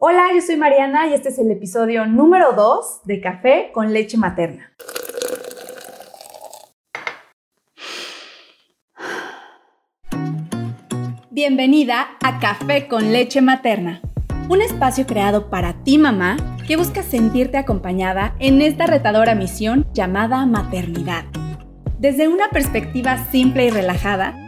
Hola, yo soy Mariana y este es el episodio número 2 de Café con leche materna. Bienvenida a Café con leche materna, un espacio creado para ti mamá que busca sentirte acompañada en esta retadora misión llamada maternidad. Desde una perspectiva simple y relajada,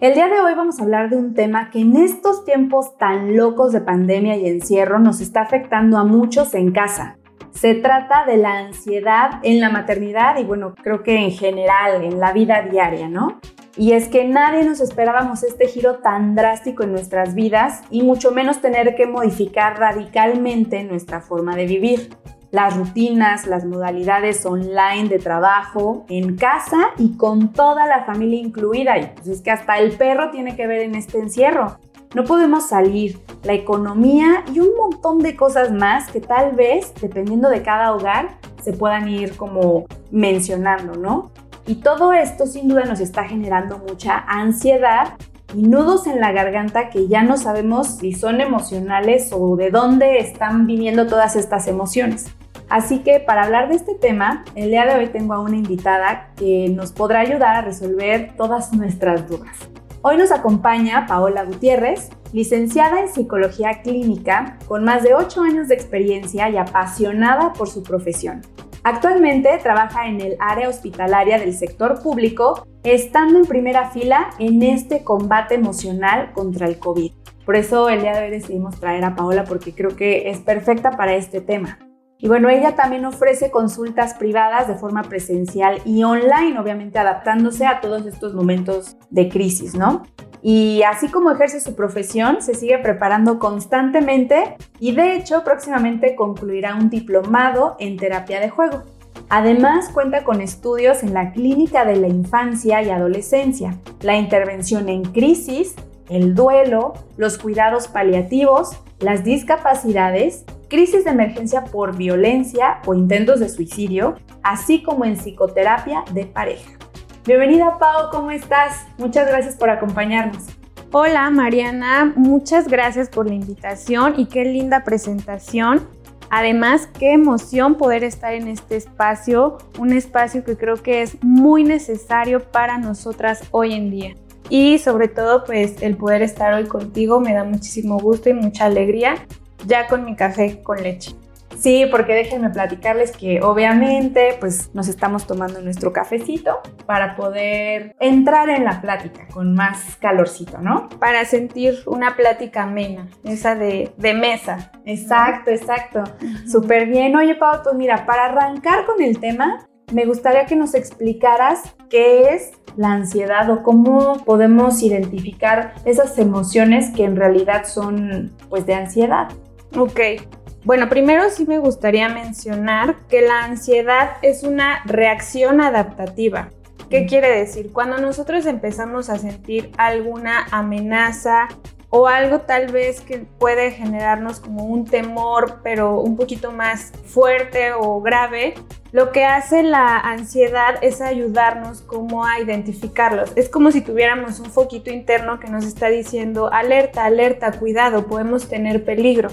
El día de hoy vamos a hablar de un tema que en estos tiempos tan locos de pandemia y encierro nos está afectando a muchos en casa, se trata de la ansiedad en la maternidad y bueno, creo que en general, en la vida diaria, ¿no? Y es que nadie nos esperábamos este giro tan drástico en nuestras vidas y mucho menos tener que modificar radicalmente nuestra forma de vivir. Las rutinas, las modalidades online de trabajo, en casa y con toda la familia incluida. Y pues es que hasta el perro tiene que ver en este encierro. No podemos salir, la economía y un montón de cosas más que tal vez, dependiendo de cada hogar, se puedan ir como mencionando, ¿no? Y todo esto sin duda nos está generando mucha ansiedad y nudos en la garganta que ya no sabemos si son emocionales o de dónde están viniendo todas estas emociones. Así que para hablar de este tema, el día de hoy tengo a una invitada que nos podrá ayudar a resolver todas nuestras dudas. Hoy nos acompaña Paola Gutiérrez, licenciada en Psicología Clínica, con más de 8 años de experiencia y apasionada por su profesión. Actualmente trabaja en el área hospitalaria del sector público, estando en primera fila en este combate emocional contra el COVID. Por eso el día de hoy decidimos traer a Paola porque creo que es perfecta para este tema. Y bueno, ella también ofrece consultas privadas de forma presencial y online, obviamente adaptándose a todos estos momentos de crisis, ¿no? Y así como ejerce su profesión, se sigue preparando constantemente y de hecho próximamente concluirá un diplomado en terapia de juego. Además cuenta con estudios en la clínica de la infancia y adolescencia, la intervención en crisis, el duelo, los cuidados paliativos, las discapacidades crisis de emergencia por violencia o intentos de suicidio, así como en psicoterapia de pareja. Bienvenida Pau, ¿cómo estás? Muchas gracias por acompañarnos. Hola Mariana, muchas gracias por la invitación y qué linda presentación. Además, qué emoción poder estar en este espacio, un espacio que creo que es muy necesario para nosotras hoy en día. Y sobre todo, pues el poder estar hoy contigo me da muchísimo gusto y mucha alegría ya con mi café con leche. Sí, porque déjenme platicarles que obviamente pues nos estamos tomando nuestro cafecito para poder entrar en la plática con más calorcito, ¿no? Para sentir una plática amena, esa de, de mesa. Exacto, exacto. Súper bien. Oye, Pau, pues mira, para arrancar con el tema, me gustaría que nos explicaras qué es la ansiedad o cómo podemos identificar esas emociones que en realidad son pues de ansiedad. Ok. Bueno, primero sí me gustaría mencionar que la ansiedad es una reacción adaptativa. ¿Qué quiere decir? Cuando nosotros empezamos a sentir alguna amenaza o algo tal vez que puede generarnos como un temor, pero un poquito más fuerte o grave, lo que hace la ansiedad es ayudarnos como a identificarlos. Es como si tuviéramos un foquito interno que nos está diciendo alerta, alerta, cuidado, podemos tener peligro.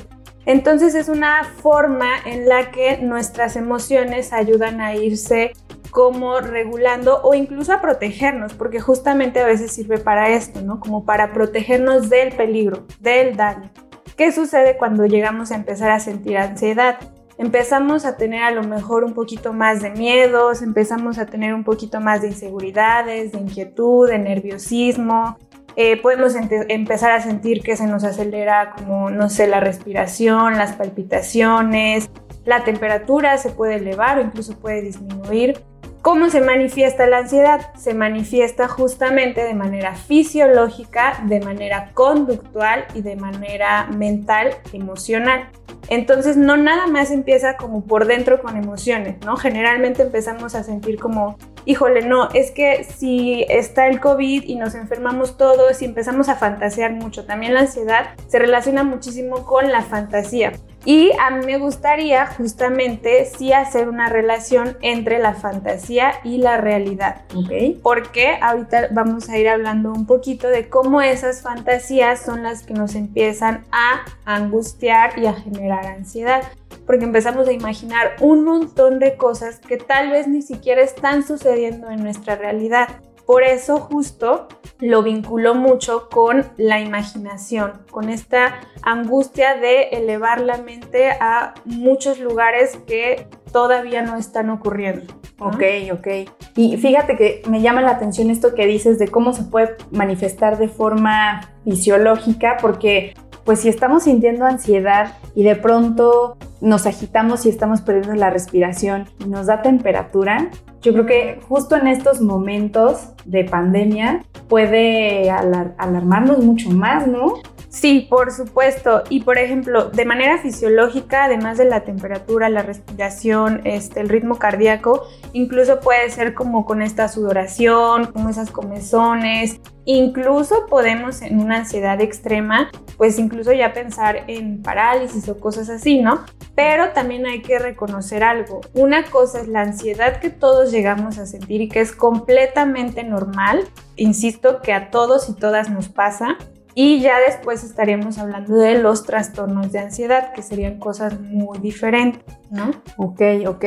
Entonces es una forma en la que nuestras emociones ayudan a irse como regulando o incluso a protegernos, porque justamente a veces sirve para esto, ¿no? Como para protegernos del peligro, del daño. ¿Qué sucede cuando llegamos a empezar a sentir ansiedad? Empezamos a tener a lo mejor un poquito más de miedos, empezamos a tener un poquito más de inseguridades, de inquietud, de nerviosismo, eh, podemos empezar a sentir que se nos acelera como, no sé, la respiración, las palpitaciones, la temperatura se puede elevar o incluso puede disminuir. ¿Cómo se manifiesta la ansiedad? Se manifiesta justamente de manera fisiológica, de manera conductual y de manera mental, emocional. Entonces no nada más empieza como por dentro con emociones, ¿no? Generalmente empezamos a sentir como, híjole, no, es que si está el COVID y nos enfermamos todos y empezamos a fantasear mucho, también la ansiedad se relaciona muchísimo con la fantasía. Y a mí me gustaría justamente sí hacer una relación entre la fantasía y la realidad. Ok. Porque ahorita vamos a ir hablando un poquito de cómo esas fantasías son las que nos empiezan a angustiar y a generar ansiedad. Porque empezamos a imaginar un montón de cosas que tal vez ni siquiera están sucediendo en nuestra realidad. Por eso justo lo vinculó mucho con la imaginación, con esta angustia de elevar la mente a muchos lugares que todavía no están ocurriendo. Ok, ok. Y fíjate que me llama la atención esto que dices de cómo se puede manifestar de forma fisiológica, porque pues si estamos sintiendo ansiedad y de pronto nos agitamos y estamos perdiendo la respiración y nos da temperatura, yo creo que justo en estos momentos de pandemia puede alarmarnos mucho más, ¿no? Sí, por supuesto. Y por ejemplo, de manera fisiológica, además de la temperatura, la respiración, este, el ritmo cardíaco, incluso puede ser como con esta sudoración, como esas comezones. Incluso podemos en una ansiedad extrema, pues incluso ya pensar en parálisis o cosas así, ¿no? Pero también hay que reconocer algo. Una cosa es la ansiedad que todos llegamos a sentir y que es completamente normal. Insisto que a todos y todas nos pasa y ya después estaremos hablando de los trastornos de ansiedad, que serían cosas muy diferentes, ¿no? Ok, ok.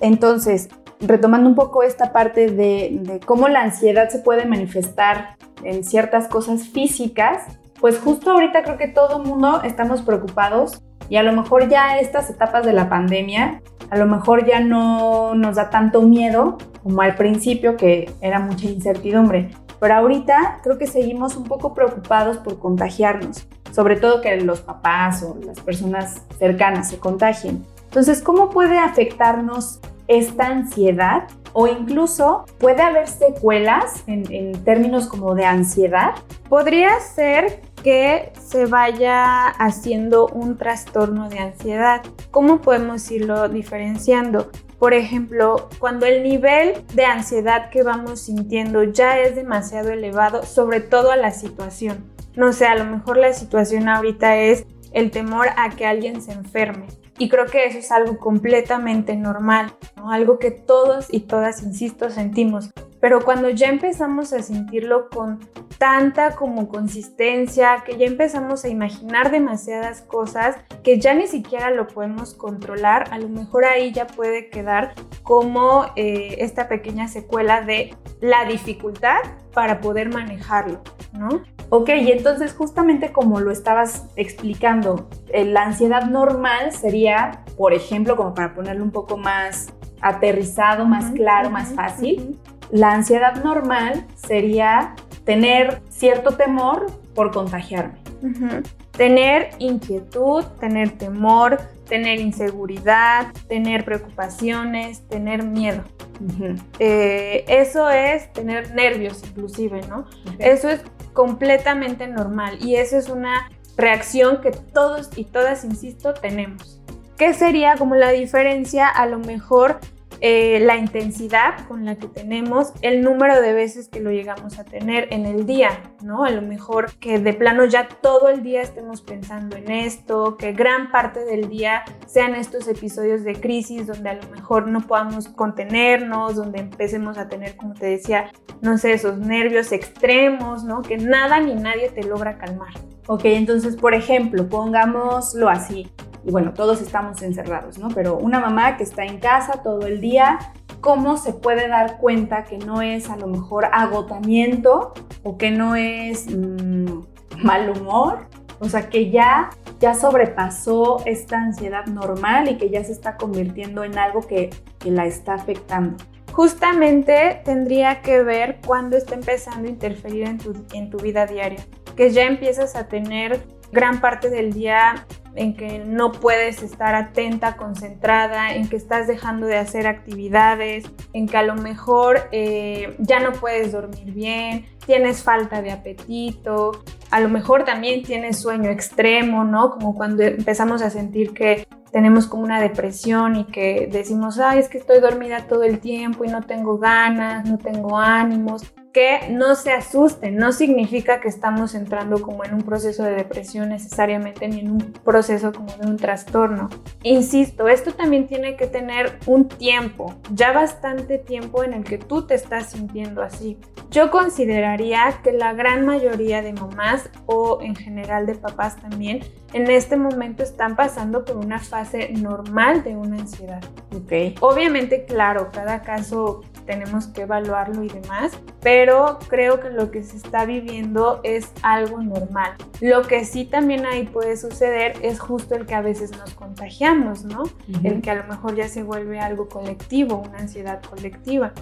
Entonces, retomando un poco esta parte de, cómo la ansiedad se puede manifestar en ciertas cosas físicas, pues justo ahorita creo que todo mundo estamos preocupados y a lo mejor ya estas etapas de la pandemia, a lo mejor ya no nos da tanto miedo como al principio que era mucha incertidumbre. Pero ahorita creo que seguimos un poco preocupados por contagiarnos, sobre todo que los papás o las personas cercanas se contagien. Entonces, ¿cómo puede afectarnos esta ansiedad? O incluso puede haber secuelas en, en términos como de ansiedad. Podría ser que se vaya haciendo un trastorno de ansiedad. ¿Cómo podemos irlo diferenciando? Por ejemplo, cuando el nivel de ansiedad que vamos sintiendo ya es demasiado elevado, sobre todo a la situación. No sé, a lo mejor la situación ahorita es el temor a que alguien se enferme. Y creo que eso es algo completamente normal, ¿no? algo que todos y todas, insisto, sentimos. Pero cuando ya empezamos a sentirlo con tanta como consistencia, que ya empezamos a imaginar demasiadas cosas que ya ni siquiera lo podemos controlar, a lo mejor ahí ya puede quedar como eh, esta pequeña secuela de la dificultad para poder manejarlo, ¿no? Ok, y entonces justamente como lo estabas explicando, eh, la ansiedad normal sería, por ejemplo, como para ponerlo un poco más aterrizado, más claro, más fácil, la ansiedad normal sería tener cierto temor por contagiarme. Tener inquietud, tener temor, tener inseguridad, tener preocupaciones, tener miedo. Eh, eso es tener nervios inclusive, ¿no? Eso es completamente normal y eso es una reacción que todos y todas, insisto, tenemos. ¿Qué sería como la diferencia a lo mejor eh, la intensidad con la que tenemos, el número de veces que lo llegamos a tener en el día, ¿no? A lo mejor que de plano ya todo el día estemos pensando en esto, que gran parte del día sean estos episodios de crisis donde a lo mejor no podamos contenernos, donde empecemos a tener, como te decía, no sé, esos nervios extremos, ¿no? Que nada ni nadie te logra calmar. Ok, entonces, por ejemplo, pongámoslo así y bueno, todos estamos encerrados, ¿no? Pero una mamá que está en casa todo el día, ¿cómo se puede dar cuenta que no es a lo mejor agotamiento o que no es mm, mal humor? O sea, que ya, ya sobrepasó esta ansiedad normal y que ya se está convirtiendo en algo que, que la está afectando justamente tendría que ver cuando está empezando a interferir en tu, en tu, vida diaria, que ya empiezas a tener gran parte del día en que no puedes estar atenta, concentrada, en que estás dejando de hacer actividades, en que a lo mejor eh, ya no puedes dormir bien, tienes falta de apetito, a lo mejor también tiene sueño extremo, ¿no? Como cuando empezamos a sentir que tenemos como una depresión y que decimos, ay, es que estoy dormida todo el tiempo y no tengo ganas, no tengo ánimos que no se asusten, no significa que estamos entrando como en un proceso de depresión necesariamente ni en un proceso como de un trastorno. Insisto, esto también tiene que tener un tiempo, ya bastante tiempo en el que tú te estás sintiendo así. Yo consideraría que la gran mayoría de mamás o en general de papás también en este momento están pasando por una fase normal de una ansiedad. Okay. Obviamente, claro, cada caso tenemos que evaluarlo y demás, pero creo que lo que se está viviendo es algo normal. Lo que sí también ahí puede suceder es justo el que a veces nos contagiamos, ¿no? El que a lo mejor ya se vuelve algo colectivo, una ansiedad colectiva.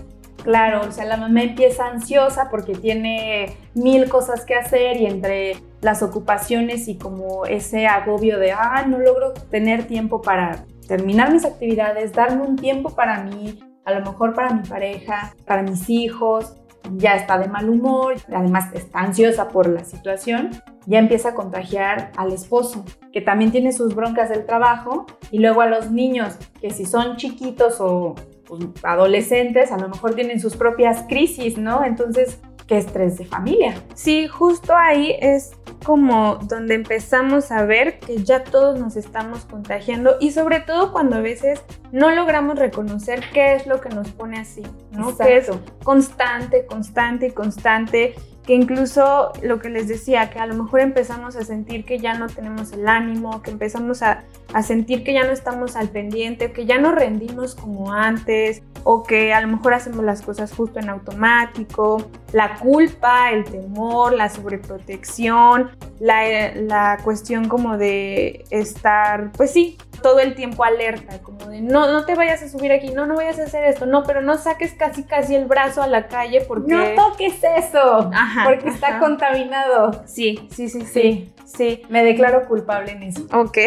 Claro, o sea, la mamá empieza ansiosa porque tiene mil cosas que hacer y entre las ocupaciones y como ese agobio de, ah, no logro tener tiempo para terminar mis actividades, darme un tiempo para mí, a lo mejor para mi pareja, para mis hijos, ya está de mal humor, además está ansiosa por la situación, ya empieza a contagiar al esposo, que también tiene sus broncas del trabajo, y luego a los niños, que si son chiquitos o pues, adolescentes, a lo mejor tienen sus propias crisis, ¿no? Entonces, qué estrés de familia. Sí, justo ahí es como donde empezamos a ver que ya todos nos estamos contagiando y sobre todo cuando a veces no logramos reconocer qué es lo que nos pone así, ¿no? Que es constante, constante y constante que incluso lo que les decía, que a lo mejor empezamos a sentir que ya no tenemos el ánimo, que empezamos a, a, sentir que ya no estamos al pendiente, que ya no rendimos como antes, o que a lo mejor hacemos las cosas justo en automático, la culpa, el temor, la sobreprotección, la, la cuestión como de estar, pues sí, todo el tiempo alerta, como de no, no te vayas a subir aquí, no, no vayas a hacer esto, no, pero no saques casi casi el brazo a la calle porque... No toques eso, porque está contaminado. Sí, sí, sí, sí, sí. Me declaro culpable en eso. Ok,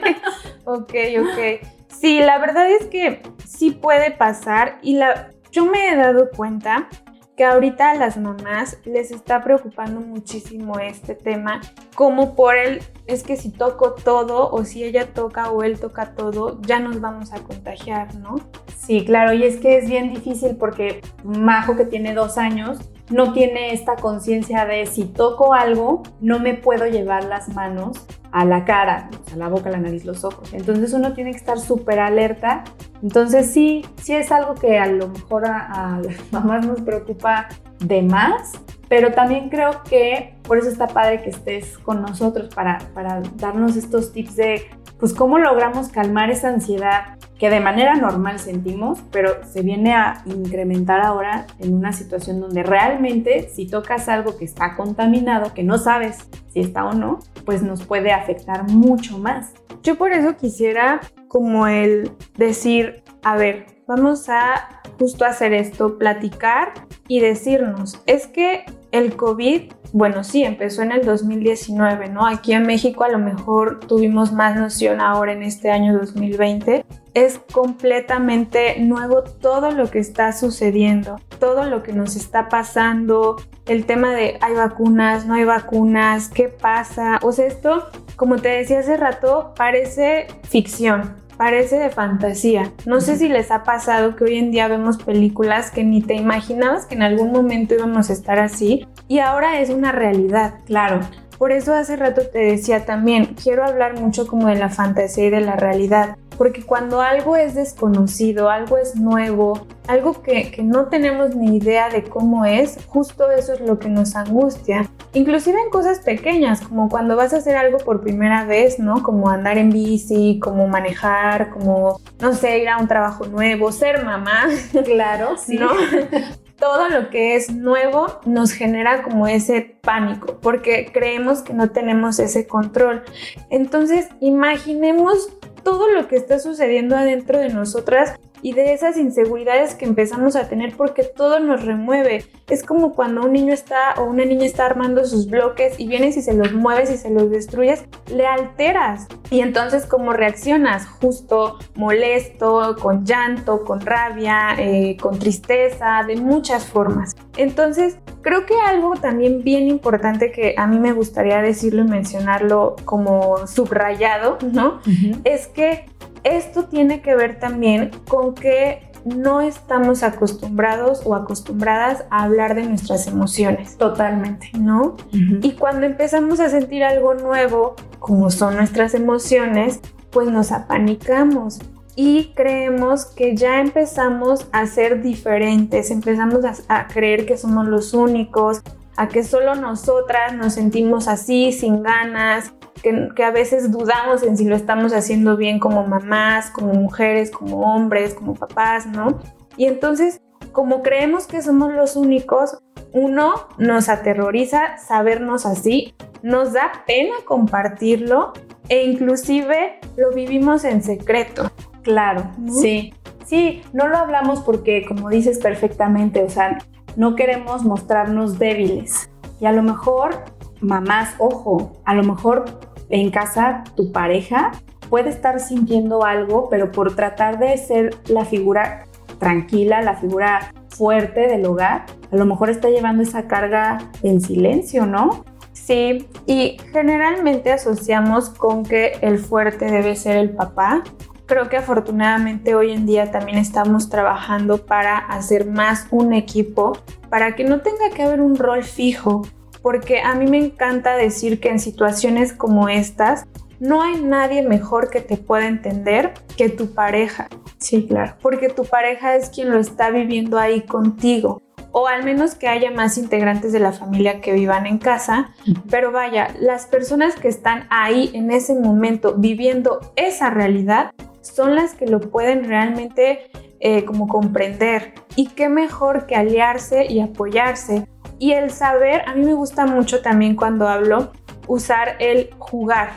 ok, ok. Sí, la verdad es que sí puede pasar y la, yo me he dado cuenta que ahorita a las mamás les está preocupando muchísimo este tema, como por el, es que si toco todo o si ella toca o él toca todo, ya nos vamos a contagiar, ¿no? Sí, claro, y es que es bien difícil porque Majo que tiene dos años no tiene esta conciencia de si toco algo, no me puedo llevar las manos a la cara, a la boca, la nariz, los ojos. Entonces uno tiene que estar súper alerta. Entonces sí, sí es algo que a lo mejor a, las mamás nos preocupa de más, pero también creo que por eso está padre que estés con nosotros para, para darnos estos tips de pues cómo logramos calmar esa ansiedad que de manera normal sentimos, pero se viene a incrementar ahora en una situación donde realmente si tocas algo que está contaminado, que no sabes si está o no, pues nos puede afectar mucho más. Yo por eso quisiera como el decir, a ver, vamos a justo hacer esto, platicar y decirnos, es que el COVID, bueno, sí, empezó en el 2019, ¿no? Aquí en México a lo mejor tuvimos más noción ahora en este año 2020. Es completamente nuevo todo lo que está sucediendo, todo lo que nos está pasando, el tema de hay vacunas, no hay vacunas, qué pasa. O sea, esto, como te decía hace rato, parece ficción, parece de fantasía. No sé si les ha pasado que hoy en día vemos películas que ni te imaginabas que en algún momento íbamos a estar así y ahora es una realidad. Claro. Por eso hace rato te decía también, quiero hablar mucho como de la fantasía y de la realidad porque cuando algo es desconocido, algo es nuevo, algo que, no tenemos ni idea de cómo es, justo eso es lo que nos angustia. Inclusive en cosas pequeñas, como cuando vas a hacer algo por primera vez, ¿no? Como andar en bici, como manejar, como, no sé, ir a un trabajo nuevo, ser mamá. Claro, sí. ¿No? todo lo que es nuevo nos genera como ese pánico, porque creemos que no tenemos ese control. Entonces, imaginemos todo lo que está sucediendo adentro de nosotras y de esas inseguridades que empezamos a tener porque todo nos remueve. Es como cuando un niño está o una niña está armando sus bloques y vienes y se los mueves y se los destruyes, le alteras. Y entonces cómo reaccionas, justo molesto, con llanto, con rabia, eh, con tristeza, de muchas formas. Entonces Creo que algo también bien importante que a mí me gustaría decirlo y mencionarlo como subrayado, ¿no? Es que esto tiene que ver también con que no estamos acostumbrados o acostumbradas a hablar de nuestras emociones. Totalmente. ¿No? Y cuando empezamos a sentir algo nuevo, como son nuestras emociones, pues nos apanicamos y creemos que ya empezamos a ser diferentes, empezamos a, creer que somos los únicos, a que solo nosotras nos sentimos así, sin ganas, que, a veces dudamos en si lo estamos haciendo bien como mamás, como mujeres, como hombres, como papás, ¿no? Y entonces, como creemos que somos los únicos, uno nos aterroriza sabernos así, nos da pena compartirlo e inclusive lo vivimos en secreto. Claro, sí. Sí, no lo hablamos porque, como dices perfectamente, o sea, no queremos mostrarnos débiles. Y a lo mejor, mamás, ojo, a lo mejor en casa tu pareja puede estar sintiendo algo, pero por tratar de ser la figura tranquila, la figura fuerte del hogar, a lo mejor está llevando esa carga en silencio, ¿no? Sí, y generalmente asociamos con que el fuerte debe ser el papá. Creo que afortunadamente hoy en día también estamos trabajando para hacer más un equipo, para que no tenga que haber un rol fijo, porque a mí me encanta decir que en situaciones como estas no hay nadie mejor que te pueda entender que tu pareja. Sí, claro. Porque tu pareja es quien lo está viviendo ahí contigo. O al menos que haya más integrantes de la familia que vivan en casa. Pero vaya, las personas que están ahí en ese momento viviendo esa realidad son las que lo pueden realmente eh, como comprender. Y qué mejor que aliarse y apoyarse y el saber, a mí me gusta mucho también cuando hablo, usar el jugar,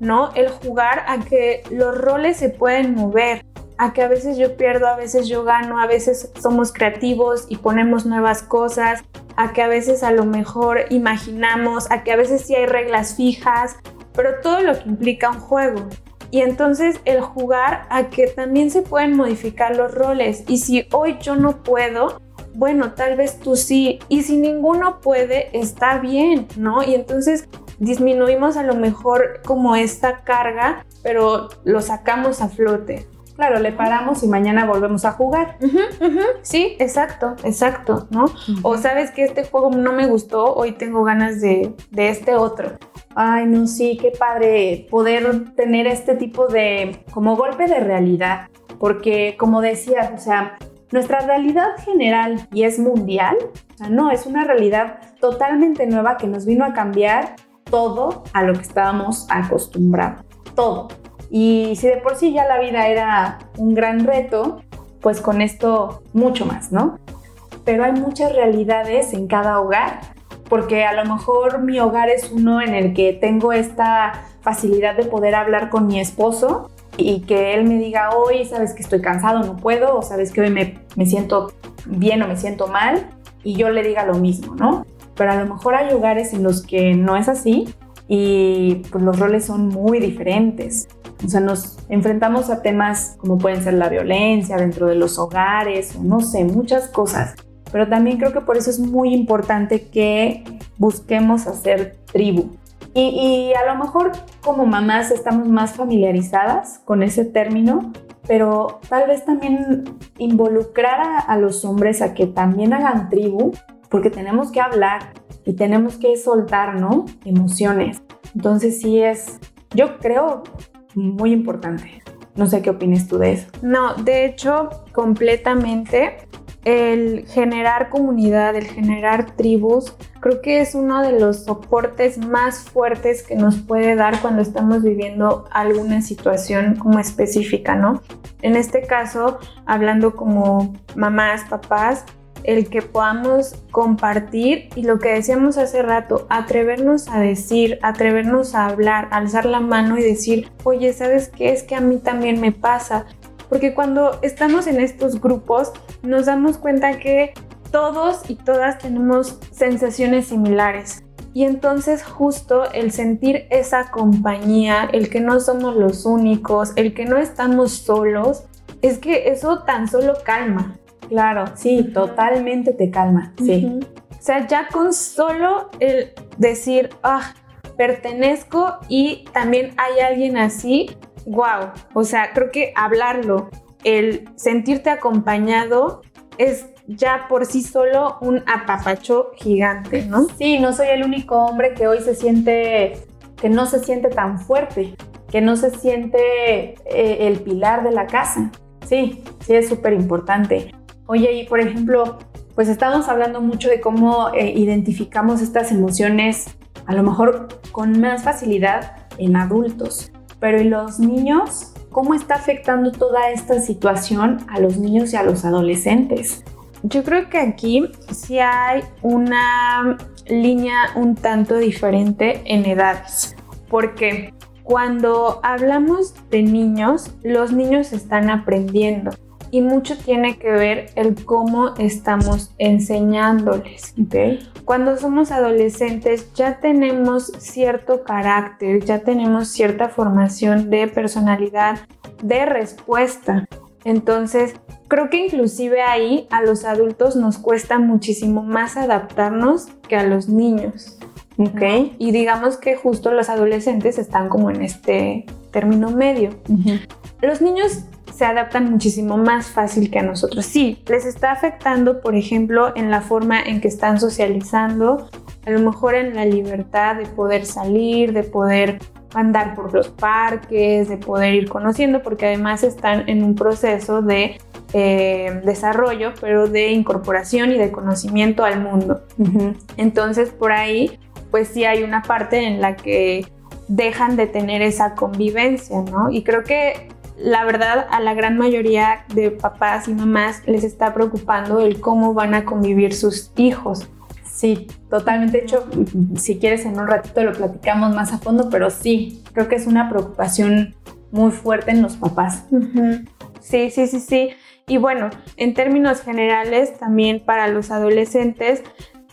¿no? El jugar a que los roles se pueden mover, a que a veces yo pierdo, a veces yo gano, a veces somos creativos y ponemos nuevas cosas, a que a veces a lo mejor imaginamos, a que a veces sí hay reglas fijas, pero todo lo que implica un juego. Y entonces el jugar a que también se pueden modificar los roles. Y si hoy yo no puedo, bueno, tal vez tú sí, y si ninguno puede, está bien, ¿no? Y entonces disminuimos a lo mejor como esta carga, pero lo sacamos a flote. Claro, le paramos y mañana volvemos a jugar. Sí, exacto, exacto, ¿no? O sabes que este juego no me gustó, hoy tengo ganas de, de este otro. Ay, no, sí, qué padre poder tener este tipo de como golpe de realidad, porque como decías, o sea, nuestra realidad general y es mundial, o sea, no, es una realidad totalmente nueva que nos vino a cambiar todo a lo que estábamos acostumbrados, todo. Y si de por sí ya la vida era un gran reto, pues con esto mucho más, ¿no? Pero hay muchas realidades en cada hogar, porque a lo mejor mi hogar es uno en el que tengo esta facilidad de poder hablar con mi esposo y que él me diga hoy, sabes que estoy cansado, no puedo, o sabes que hoy me, me siento bien o me siento mal, y yo le diga lo mismo, ¿no? Pero a lo mejor hay lugares en los que no es así y pues los roles son muy diferentes. O sea, nos enfrentamos a temas como pueden ser la violencia dentro de los hogares o no sé, muchas cosas. Pero también creo que por eso es muy importante que busquemos hacer tribu. Y, a lo mejor como mamás estamos más familiarizadas con ese término, pero tal vez también involucrar a, a, los hombres a que también hagan tribu, porque tenemos que hablar y tenemos que soltar, ¿no? Emociones. Entonces sí es, yo creo, muy importante. No sé qué opinas tú de eso. No, de hecho, completamente el generar comunidad, el generar tribus, creo que es uno de los soportes más fuertes que nos puede dar cuando estamos viviendo alguna situación como específica, ¿no? En este caso, hablando como mamás, papás, el que podamos compartir y lo que decíamos hace rato, atrevernos a decir, atrevernos a hablar, alzar la mano y decir, oye, ¿sabes qué? Es que a mí también me pasa porque cuando estamos en estos grupos nos damos cuenta que todos y todas tenemos sensaciones similares. Y entonces justo el sentir esa compañía, el que no somos los únicos, el que no estamos solos, es que eso tan solo calma. Claro, sí, totalmente te calma, sí. sea, ya con solo el decir, ah, pertenezco y también hay alguien así, wow. O sea, creo que hablarlo, el sentirte acompañado es ya por sí solo un apapacho gigante, ¿no? Sí, no soy el único hombre que hoy se siente, que no se siente tan fuerte, que no se siente eh, el pilar de la casa. Sí, sí es súper importante. Oye, y por ejemplo, pues estamos hablando mucho de cómo eh, identificamos estas emociones a lo mejor con más facilidad en adultos, pero en los niños, ¿cómo está afectando toda esta situación a los niños y a los adolescentes? Yo creo que aquí sí hay una línea un tanto diferente en edades, porque cuando hablamos de niños, los niños están aprendiendo y mucho tiene que ver el cómo estamos enseñándoles. Cuando somos adolescentes ya tenemos cierto carácter, ya tenemos cierta formación de personalidad, de respuesta. Entonces, creo que inclusive ahí a los adultos nos cuesta muchísimo más adaptarnos que a los niños. ¿ok? Y digamos que justo los adolescentes están como en este término medio. Los niños se adaptan muchísimo más fácil que a nosotros. Sí, les está afectando, por ejemplo, en la forma en que están socializando, a lo mejor en la libertad de poder salir, de poder andar por los parques, de poder ir conociendo, porque además están en un proceso de eh, desarrollo, pero de incorporación y de conocimiento al mundo. Entonces, por ahí, pues sí hay una parte en la que dejan de tener esa convivencia, ¿no? Y creo que la verdad a la gran mayoría de papás y mamás les está preocupando el cómo van a convivir sus hijos. Sí, totalmente. De hecho, si quieres en un ratito lo platicamos más a fondo, pero sí, creo que es una preocupación muy fuerte en los papás. Sí, sí, sí, sí. Y bueno, en términos generales, también para los adolescentes,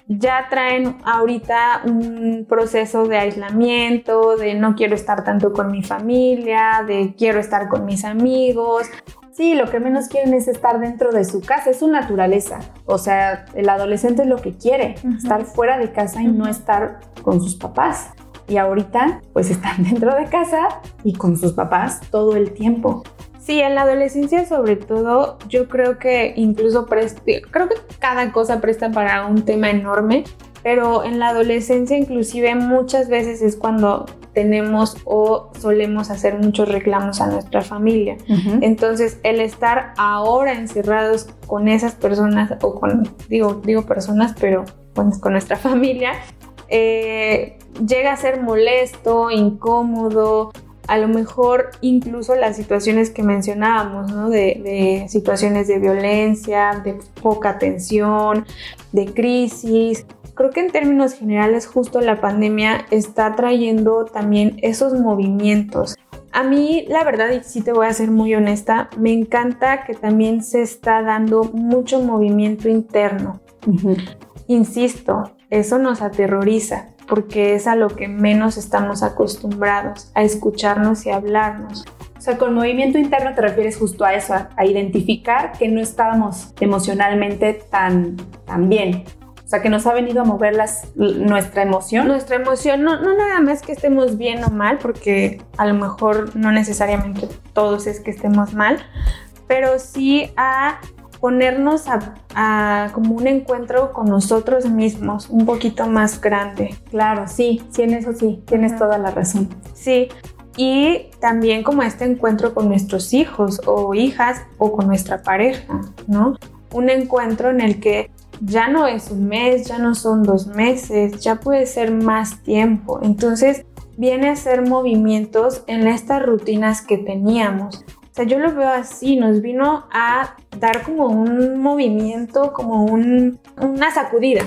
ya traen ahorita un proceso de aislamiento, de no quiero estar tanto con mi familia, de quiero estar con mis amigos. Sí, lo que menos quieren es estar dentro de su casa, es su naturaleza. O sea, el adolescente es lo que quiere, estar fuera de casa y no estar con sus papás. Y ahorita, pues están dentro de casa y con sus papás todo el tiempo. Sí, en la adolescencia sobre todo, yo creo que incluso creo que cada cosa presta para un tema enorme, pero en la adolescencia inclusive muchas veces es cuando tenemos o solemos hacer muchos reclamos a nuestra familia. Entonces, el estar ahora encerrados con esas personas o con, digo, digo personas, pero pues, con nuestra familia, eh, llega a ser molesto, incómodo, a lo mejor incluso las situaciones que mencionábamos, ¿no? de, situaciones de violencia, de poca atención, de crisis. Creo que en términos generales justo la pandemia está trayendo también esos movimientos. A mí, la verdad, y sí te voy a ser muy honesta, me encanta que también se está dando mucho movimiento interno. Insisto, eso nos aterroriza porque es a lo que menos estamos acostumbrados, a escucharnos y hablarnos. O sea, con movimiento interno te refieres justo a eso, a, identificar que no estábamos emocionalmente tan, tan bien. O sea, que nos ha venido a mover nuestra emoción. Nuestra emoción, no, no nada más que estemos bien o mal, porque a lo mejor no necesariamente todos es que estemos mal, pero sí a ponernos a, como un encuentro con nosotros mismos, un poquito más grande. Claro, sí, sí, en eso sí, tienes toda la razón. Sí, y también como este encuentro con nuestros hijos o hijas o con nuestra pareja, ¿no? Un encuentro en el que ya no es un mes, ya no son dos meses, ya puede ser más tiempo. Entonces viene a ser movimientos en estas rutinas que teníamos. O sea, yo lo veo así, nos vino a dar como un movimiento, como una sacudida,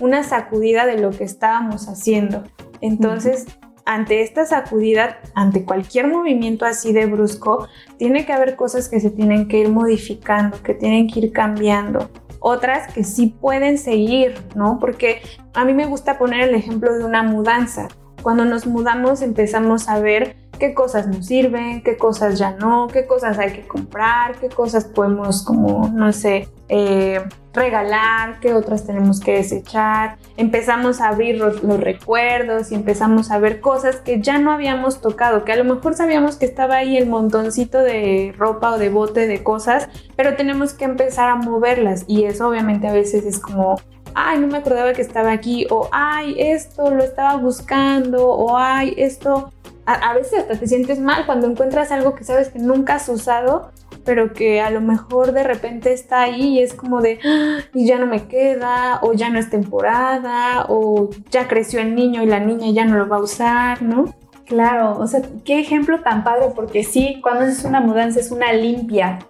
una sacudida de lo que estábamos haciendo. Entonces, ante esta sacudida, ante cualquier movimiento así de brusco, tiene que haber cosas que se tienen que ir modificando, que tienen que ir cambiando. Otras que sí pueden seguir, ¿no? Porque a mí me gusta poner el ejemplo de una mudanza. Cuando nos mudamos empezamos a ver qué cosas nos sirven, qué cosas ya no, qué cosas hay que comprar, qué cosas podemos como, no sé, eh, regalar, qué otras tenemos que desechar. Empezamos a abrir los, recuerdos y empezamos a ver cosas que ya no habíamos tocado, que a lo mejor sabíamos que estaba ahí el montoncito de ropa o de bote de cosas, pero tenemos que empezar a moverlas y eso obviamente a veces es como ay, no me acordaba que estaba aquí, o ay, esto lo estaba buscando, o ay, esto a, veces hasta te sientes mal cuando encuentras algo que sabes que nunca has usado, pero que a lo mejor de repente está ahí y es como de, ah, y ya no me queda, o ya no es temporada, o ya creció el niño y la niña ya no lo va a usar, ¿no? Claro, o sea, qué ejemplo tan padre, porque sí, cuando haces una mudanza es una limpia.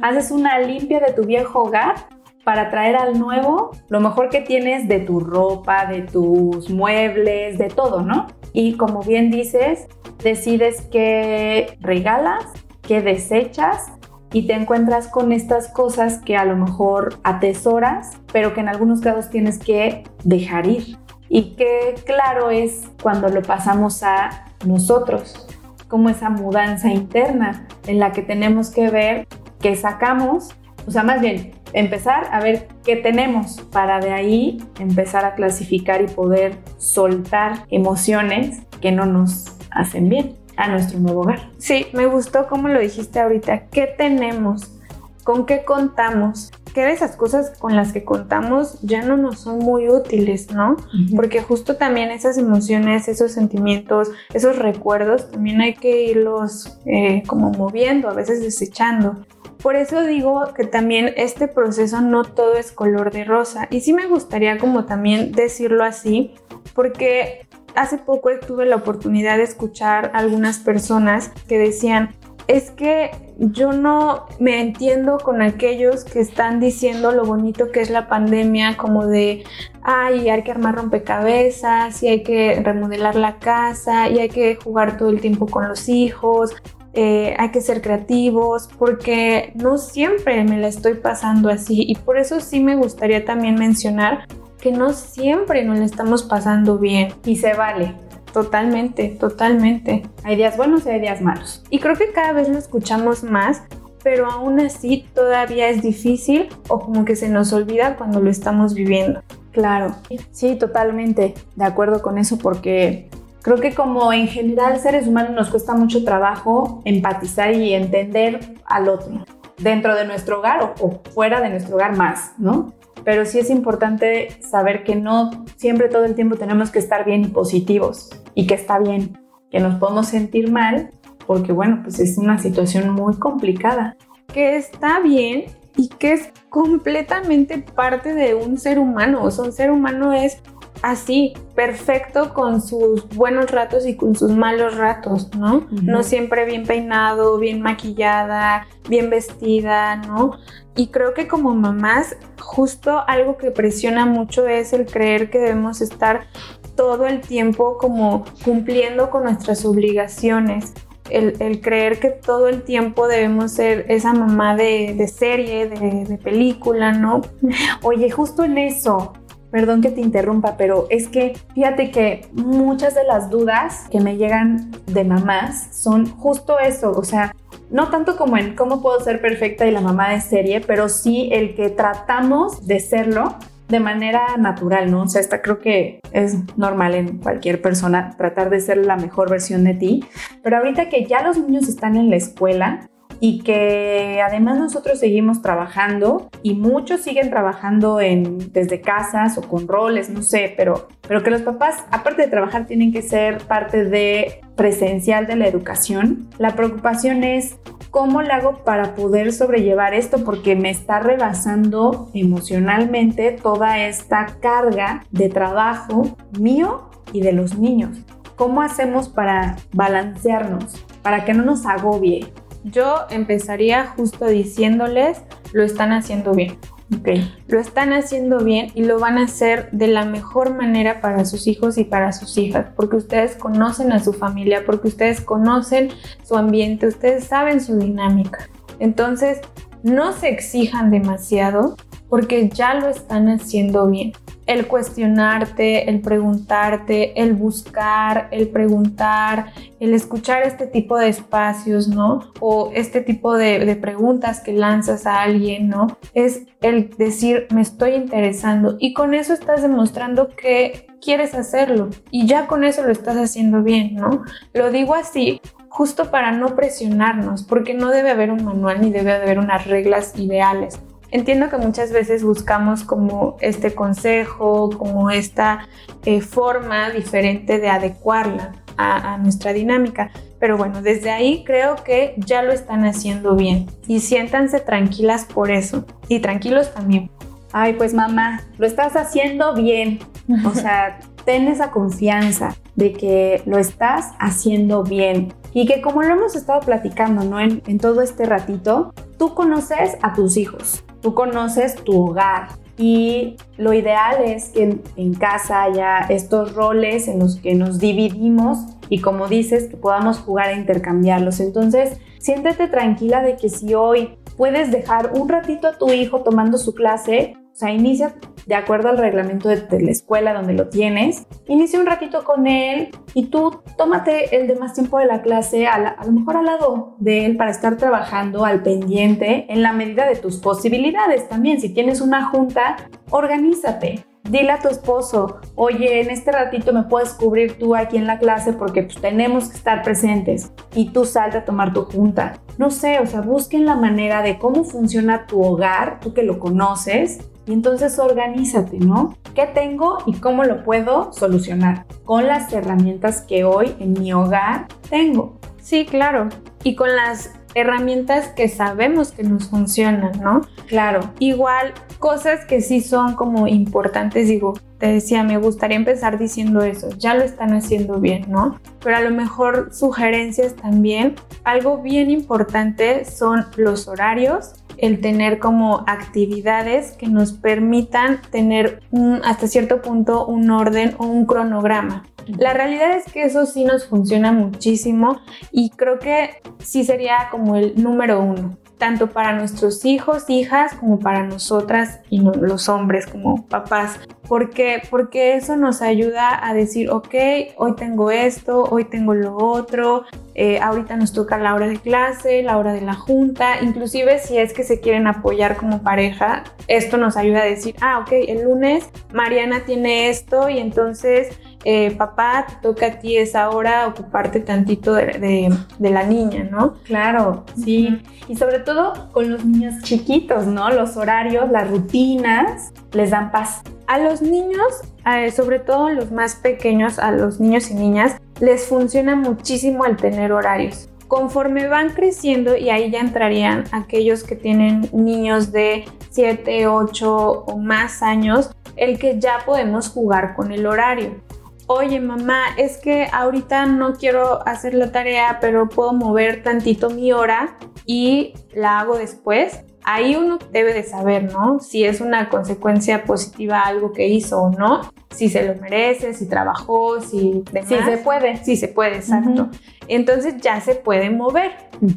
Haces una limpia de tu viejo hogar para traer al nuevo lo mejor que tienes de tu ropa, de tus muebles, de todo, ¿no? Y como bien dices, decides qué regalas, qué desechas y te encuentras con estas cosas que a lo mejor atesoras, pero que en algunos casos tienes que dejar ir. Y qué claro es cuando lo pasamos a nosotros, como esa mudanza interna en la que tenemos que ver qué sacamos, o sea, más bien empezar a ver qué tenemos para de ahí empezar a clasificar y poder soltar emociones que no nos hacen bien a nuestro nuevo hogar. Sí, me gustó como lo dijiste ahorita. ¿Qué tenemos? ¿Con qué contamos? que de esas cosas con las que contamos ya no nos son muy útiles, ¿no? Porque justo también esas emociones, esos sentimientos, esos recuerdos, también hay que irlos eh, como moviendo, a veces desechando. Por eso digo que también este proceso no todo es color de rosa. Y sí me gustaría como también decirlo así, porque hace poco tuve la oportunidad de escuchar a algunas personas que decían, es que yo no me entiendo con aquellos que están diciendo lo bonito que es la pandemia, como de, ay, hay que armar rompecabezas y hay que remodelar la casa y hay que jugar todo el tiempo con los hijos eh, hay que ser creativos, porque no siempre me la estoy pasando así y por eso sí me gustaría también mencionar que no siempre nos la estamos pasando bien y se vale. Totalmente, totalmente. Hay días buenos y hay días malos. Y creo que cada vez lo escuchamos más, pero aún así todavía es difícil o como que se nos olvida cuando lo estamos viviendo. Claro, sí, totalmente de acuerdo con eso porque Creo que como en general seres humanos nos cuesta mucho trabajo empatizar y entender al otro, dentro de nuestro hogar o, fuera de nuestro hogar más, ¿no? Pero sí es importante saber que no siempre todo el tiempo tenemos que estar bien y positivos y que está bien, que nos podemos sentir mal porque bueno, pues es una situación muy complicada. Que está bien y que es completamente parte de un ser humano. O sea, un ser humano es así, perfecto con sus buenos ratos y con sus malos ratos, ¿no? No siempre bien peinado, bien maquillada, bien vestida, ¿no? Y creo que como mamás, justo algo que presiona mucho es el creer que debemos estar todo el tiempo como cumpliendo con nuestras obligaciones. El, creer que todo el tiempo debemos ser esa mamá de, serie, de, de, película, ¿no? Oye, justo en eso, Perdón que te interrumpa, pero es que fíjate que muchas de las dudas que me llegan de mamás son justo eso, o sea, no tanto como en cómo puedo ser perfecta y la mamá de serie, pero sí el que tratamos de serlo de manera natural, ¿no? O sea, esta creo que es normal en cualquier persona tratar de ser la mejor versión de ti, pero ahorita que ya los niños están en la escuela, y que además nosotros seguimos trabajando y muchos siguen trabajando desde casas o con roles, no sé, pero, pero que los papás, aparte de trabajar, tienen que ser parte de presencial de la educación. La preocupación es cómo lo hago para poder sobrellevar esto porque me está rebasando emocionalmente toda esta carga de trabajo mío y de los niños. ¿Cómo hacemos para balancearnos, para que no nos agobie? Yo empezaría justo diciéndoles, lo están haciendo bien. Okay. Lo están haciendo bien y lo van a hacer de la mejor manera para sus hijos y para sus hijas, porque ustedes conocen a su familia, porque ustedes conocen su ambiente, ustedes saben su dinámica. Entonces, no se exijan demasiado porque ya lo están haciendo bien. El cuestionarte, el preguntarte, el buscar, el preguntar, el escuchar este tipo de espacios, ¿no? O este tipo de, preguntas que lanzas a alguien, ¿no? Es el decir, me estoy interesando. Y con eso estás demostrando que quieres hacerlo. Y ya con eso lo estás haciendo bien, ¿no? Lo digo así justo para no presionarnos, porque no debe haber un manual ni debe haber unas reglas ideales. Entiendo que muchas veces buscamos como este consejo, como esta eh, forma diferente de adecuarla a, a nuestra dinámica, pero bueno, desde ahí creo que ya lo están haciendo bien y siéntanse tranquilas por eso y tranquilos también. Ay, pues mamá, lo estás haciendo bien. O sea, ten esa confianza de que lo estás haciendo bien y que como lo hemos estado platicando, ¿no? En, en todo este ratito, tú conoces a tus hijos, tú conoces tu hogar, y lo ideal es que en, casa haya estos roles en los que nos dividimos y como dices, que podamos jugar a intercambiarlos. Entonces, siéntete tranquila de que si hoy puedes dejar un ratito a tu hijo tomando su clase, o sea, inicia de acuerdo al reglamento de, la escuela donde lo tienes, inicia un ratito con él y tú tómate el de más tiempo de la clase, a, a, lo mejor al lado de él para estar trabajando al pendiente en la medida de tus posibilidades también. Si tienes una junta, organízate. Dile a tu esposo, oye, en este ratito me puedes cubrir tú aquí en la clase porque pues, tenemos que estar presentes y tú salte a tomar tu junta. No sé, o sea, busquen la manera de cómo funciona tu hogar, tú que lo conoces, y entonces organízate, ¿no? ¿Qué tengo y cómo lo puedo solucionar? Con las herramientas que hoy en mi hogar tengo. Sí, claro. Y con las herramientas que sabemos que nos funcionan, ¿no? Claro. Igual, cosas que sí son como importantes, digo, te decía, me gustaría empezar diciendo eso, ya lo están haciendo bien, ¿no? Pero a lo mejor sugerencias también. Algo bien importante son los horarios, el tener como actividades que nos permitan tener hasta cierto punto un orden o un cronograma. La realidad es que eso sí nos funciona muchísimo y creo que sí sería como el número uno tanto para nuestros hijos, hijas, como para nosotras y los hombres como papás. ¿Por qué? Porque eso nos ayuda a decir, ok, hoy tengo esto, hoy tengo lo otro, eh, ahorita nos toca la hora de clase, la hora de la junta, inclusive si es que se quieren apoyar como pareja, esto nos ayuda a decir, ah, ok, el lunes Mariana tiene esto y entonces eh, papá, te toca a ti esa hora ocuparte tantito de, la niña, ¿no? Claro, sí. Y sobre todo con los niños chiquitos, ¿no? Los horarios, las rutinas, les dan paz. A los niños, eh, sobre todo los más pequeños, a los niños y niñas, les funciona muchísimo el tener horarios. Conforme van creciendo, y ahí ya entrarían aquellos que tienen niños de 7, 8 o más años, el que ya podemos jugar con el horario oye mamá, es que ahorita no quiero hacer la tarea, pero puedo mover tantito mi hora y la hago después. Ahí uno debe de saber, ¿no? Si es una consecuencia positiva algo que hizo o no, si se lo merece, si trabajó, si demás. Si se puede. Si se puede, exacto. Entonces ya se puede mover.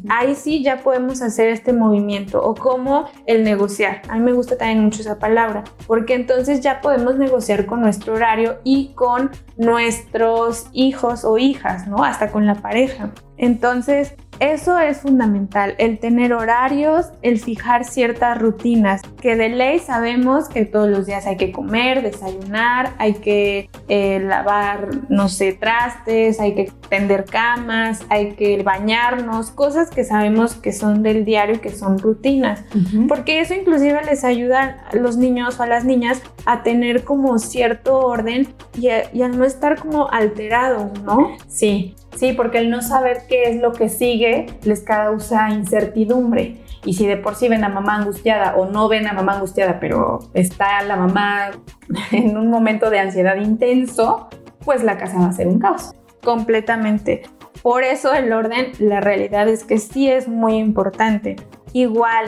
Ahí sí ya podemos hacer este movimiento o como el negociar. A mí me gusta también mucho esa palabra, porque entonces ya podemos negociar con nuestro horario y con nuestros hijos o hijas, ¿no? Hasta con la pareja. Entonces, eso es fundamental, el tener horarios, el fijar ciertas rutinas, que de ley sabemos que todos los días hay que comer, desayunar, hay que eh, lavar, no sé, trastes, hay que tender camas, hay que bañarnos, cosas que sabemos que son del diario, que son rutinas, porque eso inclusive les ayuda a los niños o a las niñas a tener como cierto orden y, y al no estar como alterado, ¿no? Sí, sí, porque el no saber qué es lo que sigue les causa incertidumbre. Y si de por sí ven a mamá angustiada o no ven a mamá angustiada, pero está la mamá en un momento de ansiedad intenso, pues la casa va a ser un caos. Completamente. Por eso el orden, la realidad es que sí es muy importante. Igual,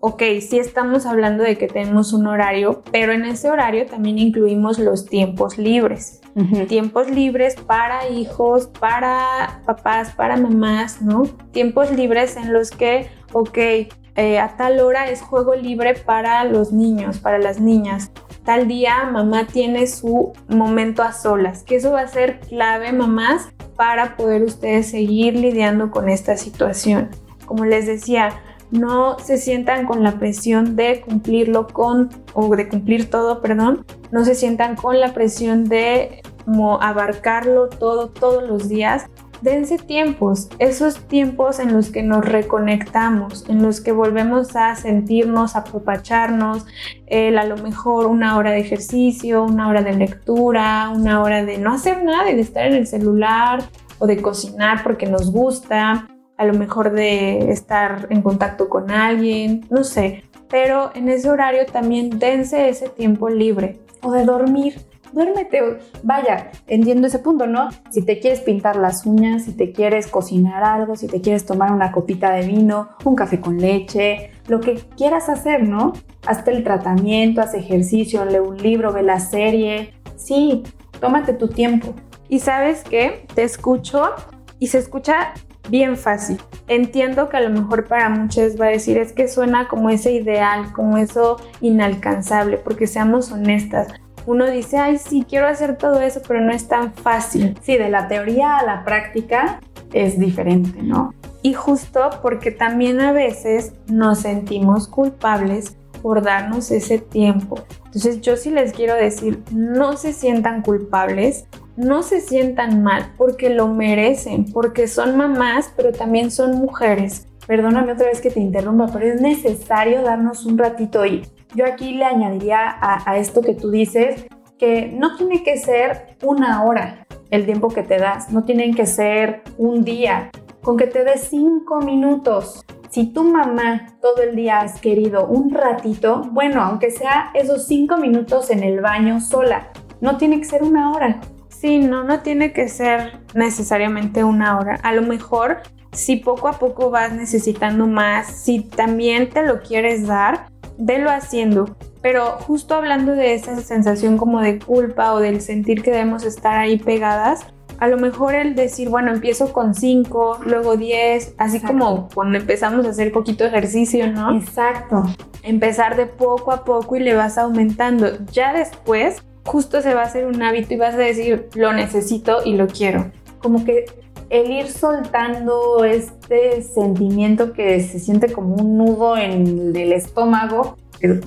ok, sí estamos hablando de que tenemos un horario, pero en ese horario también incluimos los tiempos libres. Tiempos libres para hijos, para papás, para mamás, ¿no? Tiempos libres en los que, ok, eh, a tal hora es juego libre para los niños, para las niñas. tal día mamá tiene su momento a solas, que eso va a ser clave, mamás, para poder ustedes seguir lidiando con esta situación. Como les decía, no se sientan con la presión de cumplirlo con, o de cumplir todo, perdón, no se sientan con la presión de como abarcarlo todo todos los días. Dense tiempos, esos tiempos en los que nos reconectamos, en los que volvemos a sentirnos, a apapacharnos, a lo mejor una hora de ejercicio, una hora de lectura, una hora de no hacer nada, de estar en el celular o de cocinar porque nos gusta, a lo mejor de estar en contacto con alguien, no sé, pero en ese horario también dense ese tiempo libre. O de dormir, duérmete. Vaya, entiendo ese punto, ¿no? Si te quieres pintar las uñas, si te quieres cocinar algo, si te quieres tomar una copita de vino, un café con leche, lo que quieras hacer, ¿no? Hazte el tratamiento, haz ejercicio, lee un libro, ve la serie. Sí, tómate tu tiempo. Y sabes qué, te escucho y se escucha bien fácil. Entiendo que a lo mejor para muchos va a decir es que suena como ese ideal, como eso inalcanzable, porque seamos honestas. Uno dice, ay, sí, quiero hacer todo eso, pero no es tan fácil. Sí, de la teoría a la práctica es diferente, ¿no? Y justo porque también a veces nos sentimos culpables por darnos ese tiempo. Entonces yo sí les quiero decir, no se sientan culpables, no se sientan mal porque lo merecen, porque son mamás, pero también son mujeres. Perdóname otra vez que te interrumpa, pero es necesario darnos un ratito y yo aquí le añadiría a, esto que tú dices que no tiene que ser una hora el tiempo que te das, no tienen que ser un día, con que te des cinco minutos. Si tu mamá todo el día has querido un ratito, bueno, aunque sea esos cinco minutos en el baño sola, no tiene que ser una hora. Sí, no, no tiene que ser necesariamente una hora. A lo mejor, si poco a poco vas necesitando más, si también te lo quieres dar, velo haciendo. Pero justo hablando de esa sensación como de culpa o del sentir que debemos estar ahí pegadas, a lo mejor el decir, bueno, empiezo con 5, luego 10, así como cuando empezamos a hacer poquito ejercicio, ¿no? Exacto. Empezar de poco a poco y le vas aumentando. Ya después justo se va a hacer un hábito y vas a decir, lo necesito y lo quiero. Como que el ir soltando este sentimiento que se siente como un nudo en el estómago,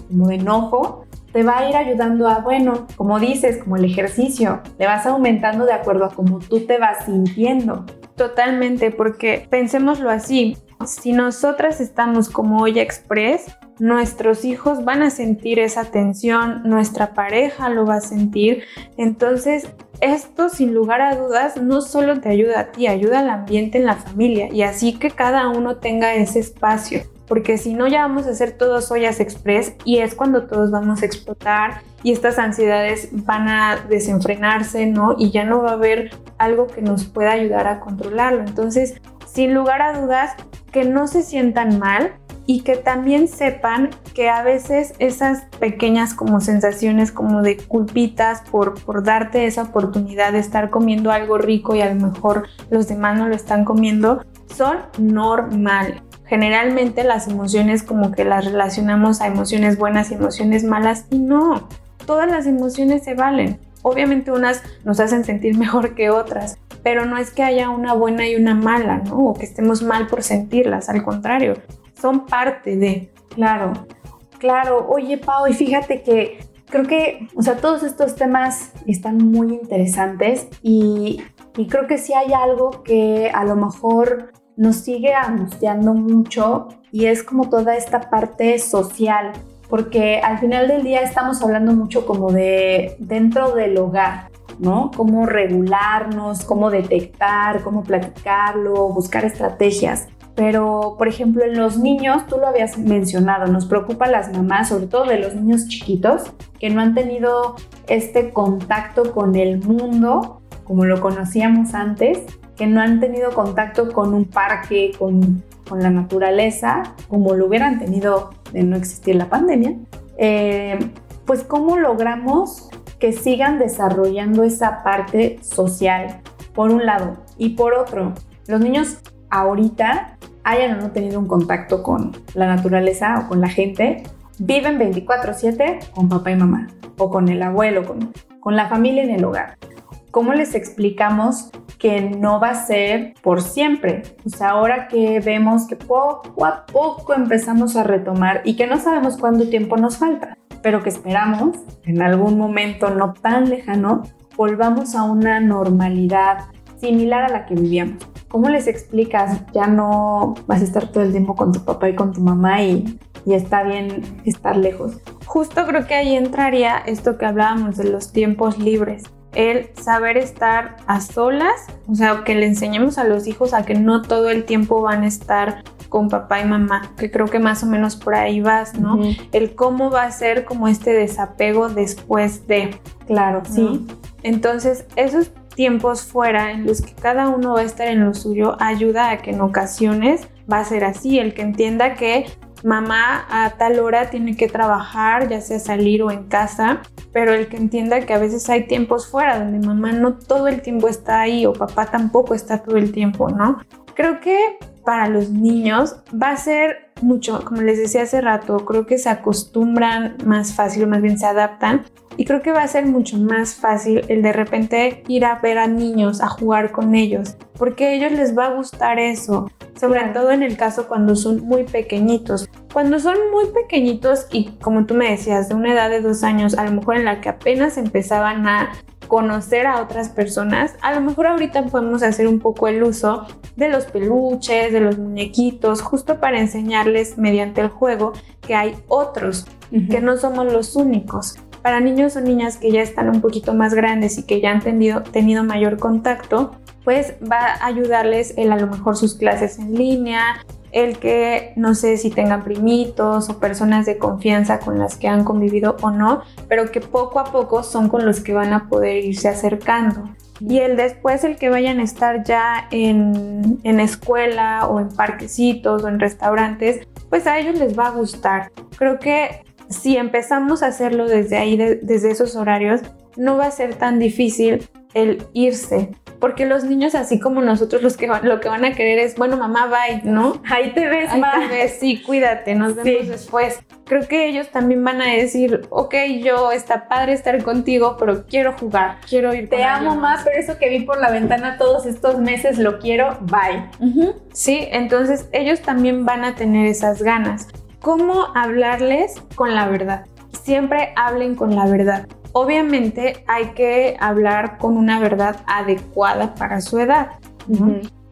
como de enojo, te va a ir ayudando a, bueno, como dices, como el ejercicio, le vas aumentando de acuerdo a cómo tú te vas sintiendo. Totalmente, porque pensémoslo así, si nosotras estamos como olla express, nuestros hijos van a sentir esa tensión, nuestra pareja lo va a sentir. Entonces, esto sin lugar a dudas no solo te ayuda a ti, ayuda al ambiente en la familia y así que cada uno tenga ese espacio. Porque si no, ya vamos a hacer todos ollas express y es cuando todos vamos a explotar y estas ansiedades van a desenfrenarse, ¿no? Y ya no va a haber algo que nos pueda ayudar a controlarlo. Entonces, sin lugar a dudas, que no se sientan mal, y que también sepan que a veces esas pequeñas como sensaciones como de culpitas por, por darte esa oportunidad de estar comiendo algo rico y a lo mejor los demás no lo están comiendo, son normal. Generalmente las emociones como que las relacionamos a emociones buenas y emociones malas y no, todas las emociones se valen. Obviamente unas nos hacen sentir mejor que otras, pero no es que haya una buena y una mala, ¿no? O que estemos mal por sentirlas, al contrario, son parte de. Claro, claro. Oye, Pau, y fíjate que creo que, o sea, todos estos temas están muy interesantes y, creo que sí hay algo que a lo mejor nos sigue angustiando mucho y es como toda esta parte social, porque al final del día estamos hablando mucho como de dentro del hogar, ¿no? Cómo regularnos, cómo detectar, cómo platicarlo, buscar estrategias. Pero, por ejemplo, en los niños, tú lo habías mencionado, nos preocupa las mamás, sobre todo de los niños chiquitos, que no han tenido este contacto con el mundo como lo conocíamos antes, que no han tenido contacto con un parque, con, con la naturaleza, como lo hubieran tenido de no existir la pandemia. Eh, pues, ¿cómo logramos que sigan desarrollando esa parte social, por un lado? Y por otro, los niños ahorita hayan o no tenido un contacto con la naturaleza o con la gente, viven 24/7 con papá y mamá o con el abuelo, con, con la familia en el hogar. ¿Cómo les explicamos que no va a ser por siempre? O sea, ahora que vemos que poco a poco empezamos a retomar y que no sabemos cuánto tiempo nos falta, pero que esperamos en algún momento no tan lejano volvamos a una normalidad similar a la que vivíamos. ¿Cómo les explicas? Ya no vas a estar todo el tiempo con tu papá y con tu mamá y, y está bien estar lejos. Justo creo que ahí entraría esto que hablábamos de los tiempos libres el saber estar a solas, o sea, que le enseñemos a los hijos a que no todo el tiempo van a estar con papá y mamá, que creo que más o menos por ahí vas, ¿no? El cómo va a ser como este desapego después de. Claro, sí. Entonces, esos tiempos fuera en los que cada uno va a estar en lo suyo ayuda a que en ocasiones va a ser así, el que entienda que mamá a tal hora tiene que trabajar, ya sea salir o en casa, pero el que entienda que a veces hay tiempos fuera donde mamá no todo el tiempo está ahí o papá tampoco está todo el tiempo, ¿no? Creo que para los niños va a ser mucho, como les decía hace rato, creo que se acostumbran más fácil, más bien se adaptan y creo que va a ser mucho más fácil el de repente ir a ver a niños, a jugar con ellos, porque a ellos les va a gustar eso, sobre todo en el caso cuando son muy pequeñitos. Cuando son muy pequeñitos y como tú me decías, de una edad de dos años, a lo mejor en la que apenas empezaban a conocer a otras personas, a lo mejor ahorita podemos hacer un poco el uso de los peluches, de los muñequitos, justo para enseñarles mediante el juego que hay otros, que no somos los únicos. Para niños o niñas que ya están un poquito más grandes y que ya han tenido, tenido mayor contacto, pues va a ayudarles el a lo mejor sus clases en línea, el que no sé si tengan primitos o personas de confianza con las que han convivido o no, pero que poco a poco son con los que van a poder irse acercando. Y el después, el que vayan a estar ya en, en escuela o en parquecitos o en restaurantes, pues a ellos les va a gustar. Creo que si empezamos a hacerlo desde ahí, desde esos horarios, no va a ser tan difícil el irse. Porque los niños, así como nosotros, los que lo que van a querer es, bueno, mamá, bye, ¿no? Ahí te ves, Ahí te ves, sí, cuídate, nos vemos después. Creo que ellos también van a decir, ok, yo está padre estar contigo, pero quiero jugar, quiero ir Te amo más, pero eso que vi por la ventana todos estos meses lo quiero, bye. Sí, entonces ellos también van a tener esas ganas. ¿Cómo hablarles con la verdad? Siempre hablen con la verdad. Obviamente hay que hablar con una verdad adecuada para su edad,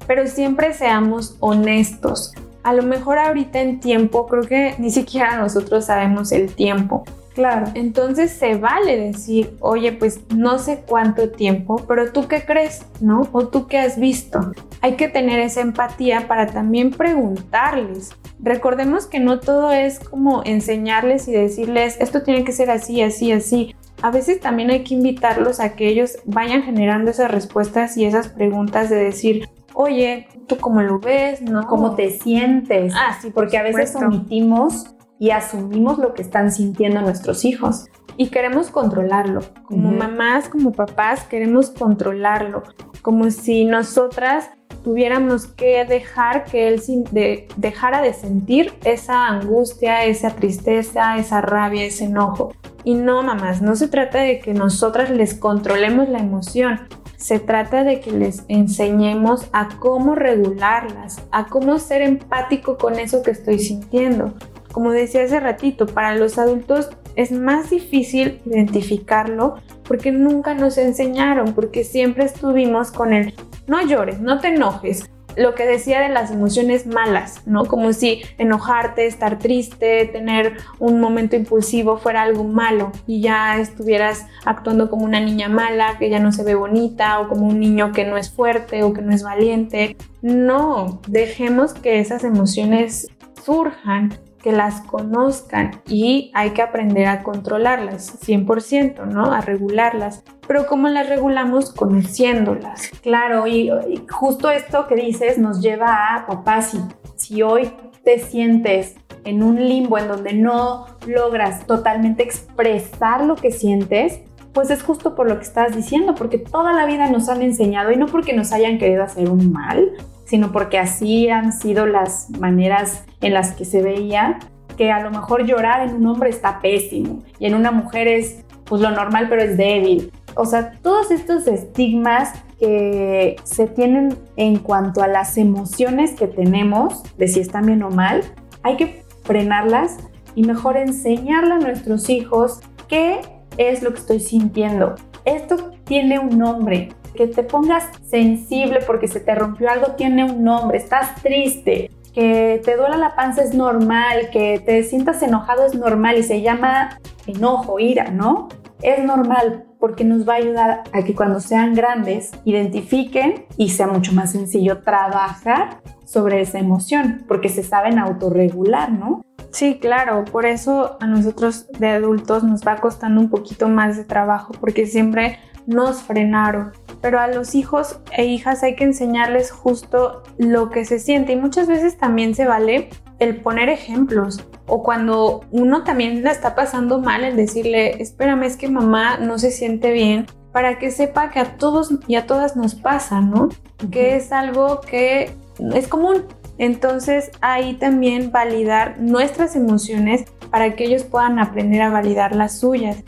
pero siempre seamos honestos. A lo mejor ahorita en tiempo, creo que ni siquiera nosotros sabemos el tiempo. Claro. Entonces se vale decir, oye, pues no sé cuánto tiempo, pero tú qué crees, ¿no? O tú qué has visto. Hay que tener esa empatía para también preguntarles. Recordemos que no todo es como enseñarles y decirles, esto tiene que ser así, así, así. A veces también hay que invitarlos a que ellos vayan generando esas respuestas y esas preguntas de decir, oye, ¿tú cómo lo ves? ¿No? ¿Cómo te sientes? Ah, sí, porque a veces omitimos y asumimos lo que están sintiendo nuestros hijos. Y queremos controlarlo. Como mamás, como papás, queremos controlarlo. Como si nosotras tuviéramos que dejar que él de, dejara de sentir esa angustia, esa tristeza, esa rabia, ese enojo. Y no, mamás, no se trata de que nosotras les controlemos la emoción. Se trata de que les enseñemos a cómo regularlas, a cómo ser empático con eso que estoy sintiendo, como decía hace ratito, para los adultos es más difícil identificarlo porque nunca nos enseñaron, porque siempre estuvimos con el no llores, no te enojes. Lo que decía de las emociones malas, ¿no? Como si enojarte, estar triste, tener un momento impulsivo fuera algo malo y ya estuvieras actuando como una niña mala, que ya no se ve bonita, o como un niño que no es fuerte o que no es valiente. No, dejemos que esas emociones surjan que las conozcan y hay que aprender a controlarlas 100%, ¿no? A regularlas. Pero ¿cómo las regulamos? Conociéndolas. Claro, y, justo esto que dices nos lleva a, papá, si, si hoy te sientes en un limbo en donde no logras totalmente expresar lo que sientes, pues es justo por lo que estás diciendo, porque toda la vida nos han enseñado y no porque nos hayan querido hacer un mal, sino porque así han sido las maneras en las que se veía que a lo mejor llorar en un hombre está pésimo y en una mujer es pues lo normal pero es débil. O sea, todos estos estigmas que se tienen en cuanto a las emociones que tenemos, de si están bien o mal, hay que frenarlas y mejor enseñarle a nuestros hijos qué es lo que estoy sintiendo. Esto tiene un nombre. Que te pongas sensible porque se te rompió algo tiene un nombre. Estás triste. Que te duela la panza es normal. Que te sientas enojado es normal y se llama enojo, ira, ¿no? Es normal porque nos va a ayudar a que cuando sean grandes identifiquen y sea mucho más sencillo trabajar sobre esa emoción porque se saben autorregular, ¿no? Sí, claro, por eso a nosotros de adultos nos va costando un poquito más de trabajo porque siempre nos frenaron. Pero a los hijos e hijas hay que enseñarles justo lo que se siente y muchas veces también se vale el poner ejemplos o cuando uno también la está pasando mal el decirle, espérame, es que mamá no se siente bien para que sepa que a todos y a todas nos pasa, ¿no? Que es algo que es común entonces ahí también validar nuestras emociones para que ellos puedan aprender a validar las suyas.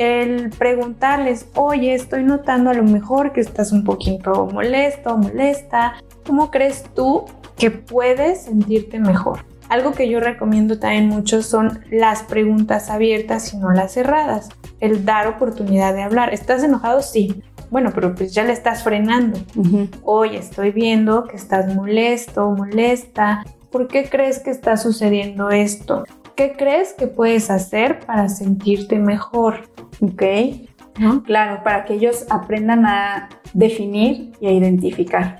El preguntarles, oye, estoy notando a lo mejor que estás un poquito molesto o molesta. ¿Cómo crees tú que puedes sentirte mejor? Algo que yo recomiendo también mucho son las preguntas abiertas y no las cerradas. El dar oportunidad de hablar. ¿Estás enojado? Sí bueno, pero pues ya le estás frenando. Oye, estoy viendo que estás molesto, molesta. ¿Por qué crees que está sucediendo esto? ¿Qué crees que puedes hacer para sentirte mejor? Ok. Claro, para que ellos aprendan a definir y a identificar.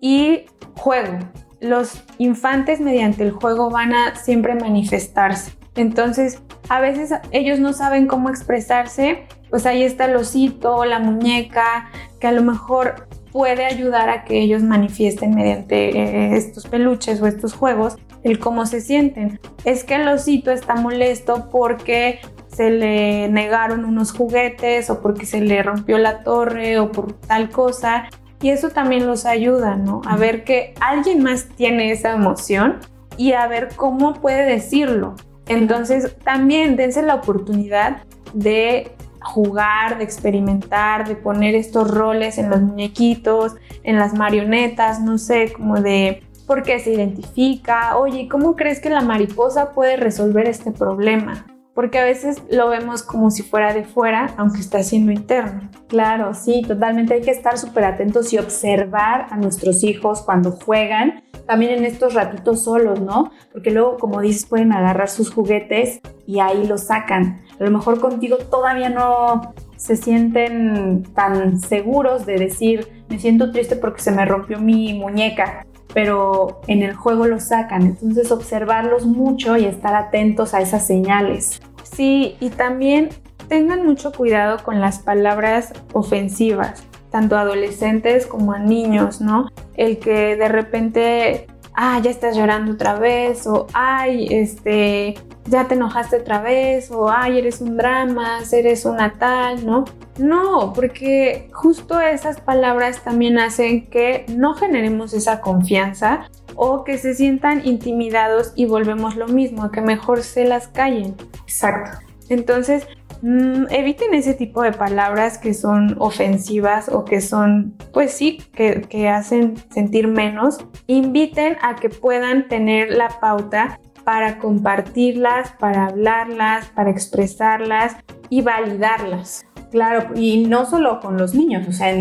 Y juego. Los infantes mediante el juego van a siempre manifestarse. Entonces, a veces ellos no saben cómo expresarse pues ahí está el osito, la muñeca, que a lo mejor puede ayudar a que ellos manifiesten mediante eh, estos peluches o estos juegos el cómo se sienten. Es que el osito está molesto porque se le negaron unos juguetes o porque se le rompió la torre o por tal cosa. Y eso también los ayuda, ¿no? A ver que alguien más tiene esa emoción y a ver cómo puede decirlo. Entonces también dense la oportunidad de jugar, de experimentar, de poner estos roles en los muñequitos, en las marionetas, no sé, como de por qué se identifica, oye, ¿cómo crees que la mariposa puede resolver este problema? Porque a veces lo vemos como si fuera de fuera, aunque está siendo interno. Claro, sí, totalmente. Hay que estar súper atentos y observar a nuestros hijos cuando juegan, también en estos ratitos solos, ¿no? Porque luego, como dices, pueden agarrar sus juguetes y ahí los sacan a lo mejor contigo todavía no se sienten tan seguros de decir, me siento triste porque se me rompió mi muñeca, pero en el juego lo sacan. Entonces observarlos mucho y estar atentos a esas señales. Sí, y también tengan mucho cuidado con las palabras ofensivas, tanto a adolescentes como a niños, ¿no? El que de repente, ah, ya estás llorando otra vez, o ay, este, ya te enojaste otra vez o ay, eres un drama, eres una tal, ¿no? No, porque justo esas palabras también hacen que no generemos esa confianza o que se sientan intimidados y volvemos lo mismo, que mejor se las callen. Exacto. Entonces, mm, eviten ese tipo de palabras que son ofensivas o que son, pues sí, que, que hacen sentir menos. Inviten a que puedan tener la pauta para compartirlas, para hablarlas, para expresarlas y validarlas. Claro, y no solo con los niños, o sea,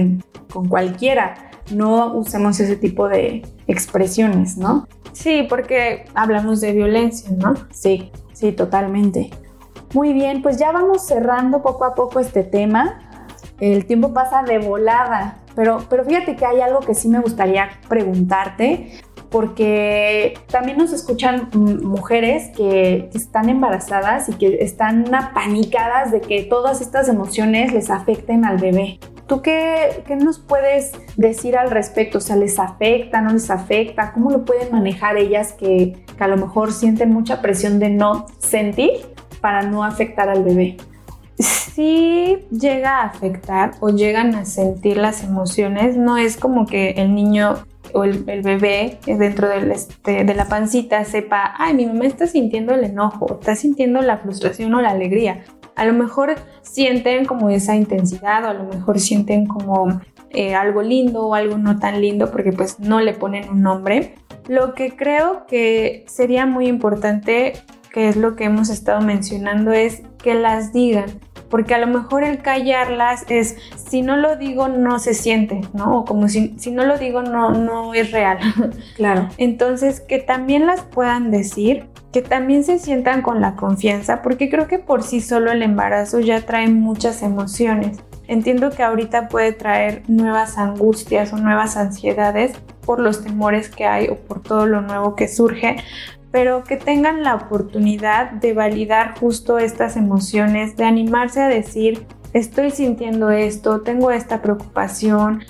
con cualquiera. No usemos ese tipo de expresiones, ¿no? Sí, porque hablamos de violencia, ¿no? Sí, sí, totalmente. Muy bien, pues ya vamos cerrando poco a poco este tema. El tiempo pasa de volada, pero, pero fíjate que hay algo que sí me gustaría preguntarte, porque también nos escuchan mujeres que están embarazadas y que están apanicadas de que todas estas emociones les afecten al bebé. ¿Tú qué, nos puedes decir al respecto? O sea, ¿les afecta, no les afecta? ¿Cómo lo pueden manejar ellas que, que a lo mejor sienten mucha presión de no sentir para no afectar al bebé? sí llega a afectar o llegan a sentir las emociones, no es como que el niño o el, bebé dentro este, de la pancita sepa, ay, mi mamá está sintiendo el enojo, está sintiendo la frustración o la alegría. A lo mejor sienten como esa intensidad o a lo mejor sienten como eh, algo lindo o algo no tan lindo porque pues no le ponen un nombre. Lo que creo que sería muy importante, que es lo que hemos estado mencionando, es que las digan porque a lo mejor el callarlas es, si no lo digo, no se siente, ¿no? O como si, si no lo digo, no, no es real. Claro. Entonces, que también las puedan decir, que también se sientan con la confianza, porque creo que por sí solo el embarazo ya trae muchas emociones. Entiendo que ahorita puede traer nuevas angustias o nuevas ansiedades por los temores que hay o por todo lo nuevo que surge, pero que tengan la oportunidad de validar justo estas emociones, de animarse a decir, estoy sintiendo esto, tengo esta preocupación.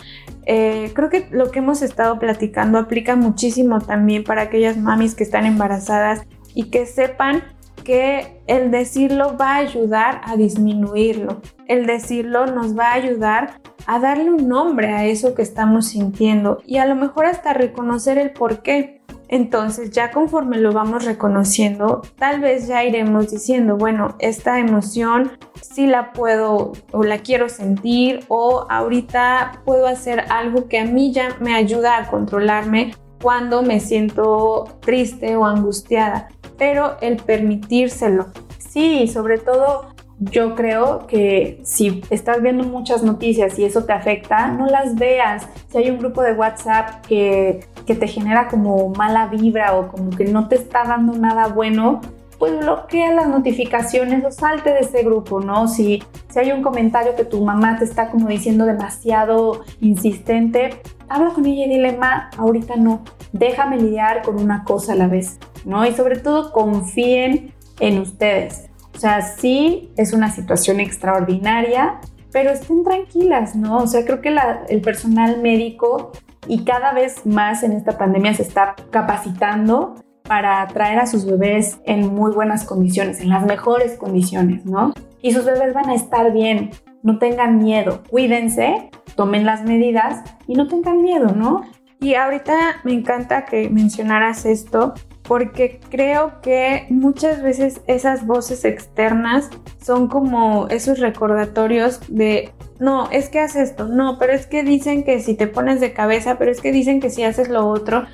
Eh, creo que lo que hemos estado platicando aplica muchísimo también para aquellas mamis que están embarazadas y que sepan que el decirlo va a ayudar a disminuirlo. El decirlo nos va a ayudar a darle un nombre a eso que estamos sintiendo y a lo mejor hasta reconocer el por qué. Entonces ya conforme lo vamos reconociendo, tal vez ya iremos diciendo, bueno, esta emoción sí la puedo o la quiero sentir o ahorita puedo hacer algo que a mí ya me ayuda a controlarme cuando me siento triste o angustiada, pero el permitírselo. Sí, sobre todo yo creo que si estás viendo muchas noticias y eso te afecta, no las veas. Si hay un grupo de WhatsApp que, te genera como mala vibra o como que no te está dando nada bueno, pues bloquea las notificaciones o salte de ese grupo, ¿no? Si, si hay un comentario que tu mamá te está como diciendo demasiado insistente, habla con ella y dile, ma, ahorita no, déjame lidiar con una cosa a la vez, ¿no? Y sobre todo confíen en ustedes. O sea, sí es una situación extraordinaria, pero estén tranquilas, ¿no? O sea, creo que el personal médico y cada vez más en esta pandemia se está capacitando para traer a sus bebés en muy buenas condiciones, en las mejores condiciones, ¿no? Y sus bebés van a estar bien, no tengan miedo, cuídense, tomen las medidas y no tengan miedo, ¿no? Y ahorita me encanta que mencionaras esto porque creo que muchas veces esas voces externas son como esos recordatorios de, no, es que haces esto, no, pero es que dicen que si te pones de cabeza, pero es que dicen que si haces lo otro,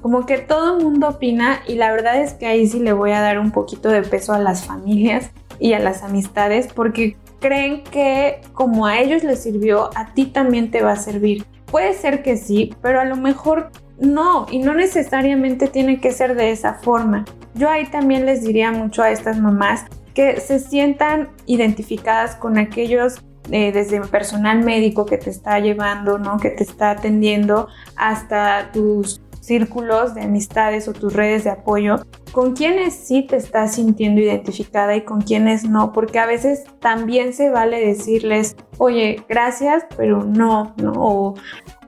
como que todo el mundo opina y la verdad es que ahí sí le voy a dar un poquito de peso a las familias y a las amistades porque creen que como a ellos les sirvió, a ti también te va a servir. Puede ser que sí, pero a lo mejor no, y no necesariamente tiene que ser de esa forma. Yo ahí también les diría mucho a estas mamás que se sientan identificadas con aquellos eh, desde personal médico que te está llevando, ¿no? que te está atendiendo, hasta tus círculos de amistades o tus redes de apoyo, con quienes sí te estás sintiendo identificada y con quienes no, porque a veces también se vale decirles, oye, gracias, pero no, no, o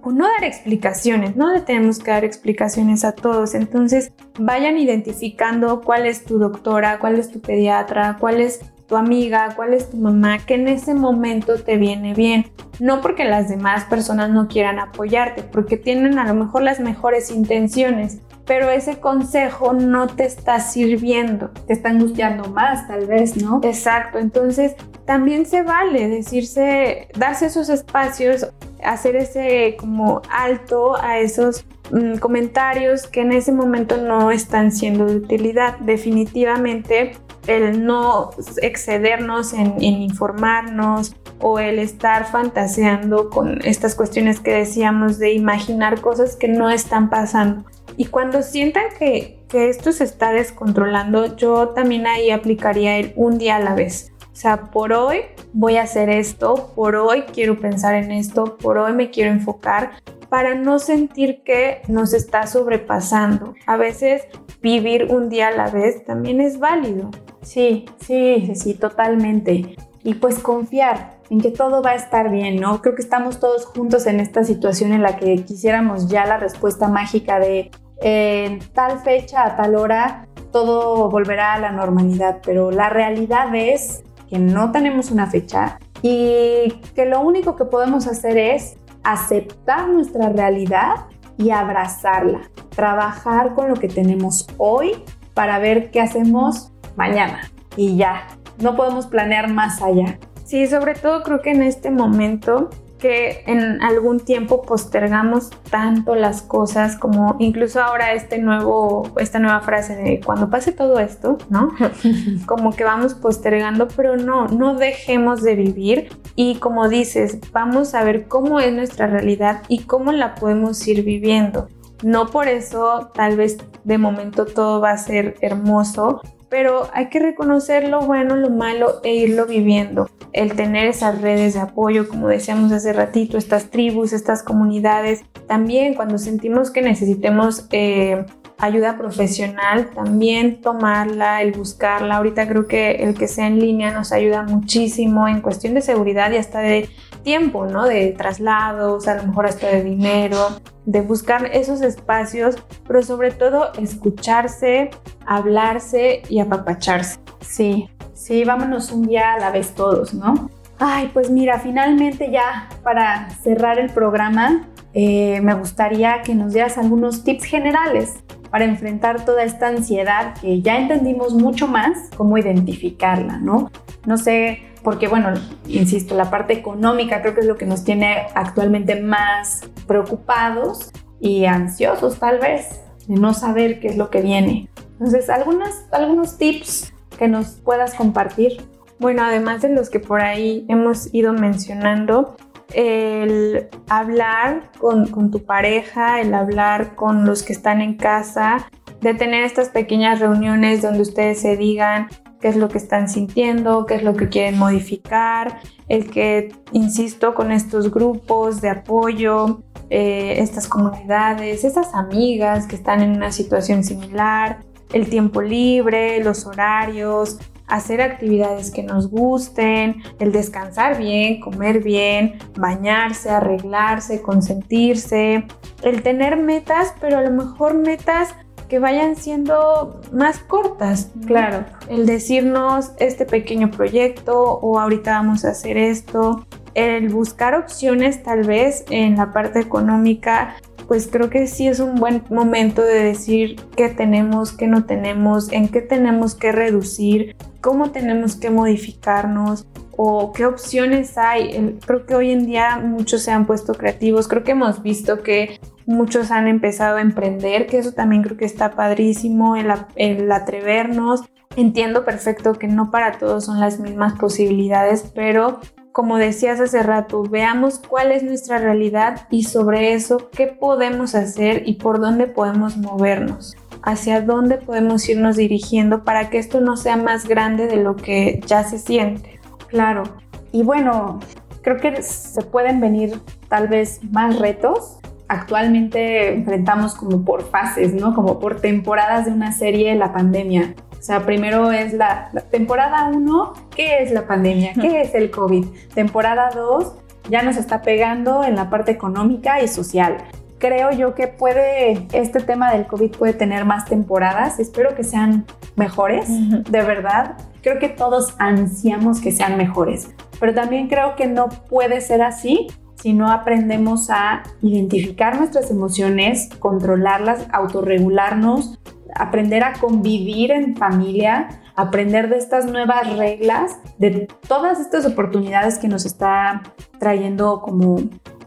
o no dar explicaciones, no le tenemos que dar explicaciones a todos. Entonces vayan identificando cuál es tu doctora, cuál es tu pediatra, cuál es tu amiga, cuál es tu mamá, que en ese momento te viene bien. No porque las demás personas no quieran apoyarte, porque tienen a lo mejor las mejores intenciones, pero ese consejo no te está sirviendo. Te está angustiando más, tal vez, ¿no? Exacto. Entonces, también se vale decirse, darse esos espacios, hacer ese como alto a esos mm, comentarios que en ese momento no están siendo de utilidad. Definitivamente el no excedernos en, en, informarnos o el estar fantaseando con estas cuestiones que decíamos de imaginar cosas que no están pasando. Y cuando sientan que, que esto se está descontrolando, yo también ahí aplicaría el un día a la vez. O sea, por hoy voy a hacer esto, por hoy quiero pensar en esto, por hoy me quiero enfocar para no sentir que nos está sobrepasando. A veces vivir un día a la vez también es válido. Sí, sí, sí, totalmente. Y pues confiar en que todo va a estar bien, ¿no? Creo que estamos todos juntos en esta situación en la que quisiéramos ya la respuesta mágica de en tal fecha, a tal hora, todo volverá a la normalidad, pero la realidad es que no tenemos una fecha y que lo único que podemos hacer es aceptar nuestra realidad y abrazarla, trabajar con lo que tenemos hoy para ver qué hacemos mañana y ya, no podemos planear más allá. Sí, sobre todo creo que en este momento que en algún tiempo postergamos tanto las cosas como incluso ahora este nuevo, esta nueva frase de cuando pase todo esto, ¿no? como que vamos postergando, pero no, no dejemos de vivir y como dices, vamos a ver cómo es nuestra realidad y cómo la podemos ir viviendo. No por eso tal vez de momento todo va a ser hermoso, pero hay que reconocer lo bueno, lo malo e irlo viviendo. El tener esas redes de apoyo, como decíamos hace ratito, estas tribus, estas comunidades, también cuando sentimos que necesitemos eh, ayuda profesional, también tomarla, el buscarla. Ahorita creo que el que sea en línea nos ayuda muchísimo en cuestión de seguridad y hasta de tiempo, ¿no? De traslados, a lo mejor hasta de dinero, de buscar esos espacios, pero sobre todo escucharse, hablarse y apapacharse. Sí, sí, vámonos un día a la vez todos, ¿no? Ay, pues mira, finalmente ya para cerrar el programa, eh, me gustaría que nos dieras algunos tips generales para enfrentar toda esta ansiedad que ya entendimos mucho más cómo identificarla, ¿no? No sé, porque bueno, insisto, la parte económica creo que es lo que nos tiene actualmente más preocupados y ansiosos tal vez, de no saber qué es lo que viene. Entonces, algunas, algunos tips que nos puedas compartir. Bueno, además de los que por ahí hemos ido mencionando, el hablar con, con, tu pareja, el hablar con los que están en casa, de tener estas pequeñas reuniones donde ustedes se digan qué es lo que están sintiendo, qué es lo que quieren modificar, el que, insisto, con estos grupos de apoyo, eh, estas comunidades, estas amigas que están en una situación similar, el tiempo libre, los horarios, hacer actividades que nos gusten, el descansar bien, comer bien, bañarse, arreglarse, consentirse, el tener metas, pero a lo mejor metas que vayan siendo más cortas. Claro. El decirnos este pequeño proyecto o ahorita vamos a hacer esto. El buscar opciones tal vez en la parte económica, pues creo que sí es un buen momento de decir qué tenemos, qué no tenemos, en qué tenemos que reducir, cómo tenemos que modificarnos o qué opciones hay. Creo que hoy en día muchos se han puesto creativos. Creo que hemos visto que muchos han empezado a emprender, que eso también creo que está padrísimo, el, atrevernos. Entiendo perfecto que no para todos son las mismas posibilidades, pero como decías hace rato, veamos cuál es nuestra realidad y sobre eso qué podemos hacer y por dónde podemos movernos, hacia dónde podemos irnos dirigiendo para que esto no sea más grande de lo que ya se siente. Claro. Y bueno, creo que se pueden venir tal vez más retos actualmente enfrentamos como por fases, ¿no? Como por temporadas de una serie la pandemia. O sea, primero es la, temporada 1, ¿qué es la pandemia? ¿Qué es el COVID? Temporada 2 ya nos está pegando en la parte económica y social. Creo yo que puede, este tema del COVID puede tener más temporadas. Espero que sean mejores, de verdad. Creo que todos ansiamos que sean mejores, pero también creo que no puede ser así si no aprendemos a identificar nuestras emociones, controlarlas, autorregularnos, aprender a convivir en familia, aprender de estas nuevas reglas, de todas estas oportunidades que nos está trayendo como,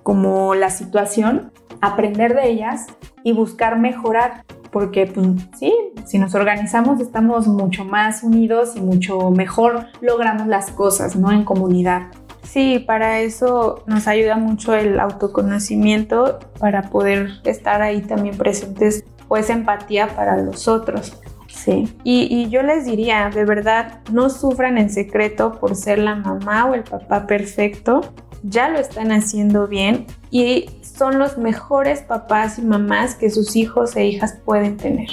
como la situación, aprender de ellas y buscar mejorar. Porque pues, sí, si nos organizamos estamos mucho más unidos y mucho mejor logramos las cosas, ¿no? En comunidad. Sí, para eso nos ayuda mucho el autoconocimiento, para poder estar ahí también presentes, pues empatía para los otros. Sí. Y, yo les diría, de verdad, no sufran en secreto por ser la mamá o el papá perfecto. Ya lo están haciendo bien y son los mejores papás y mamás que sus hijos e hijas pueden tener.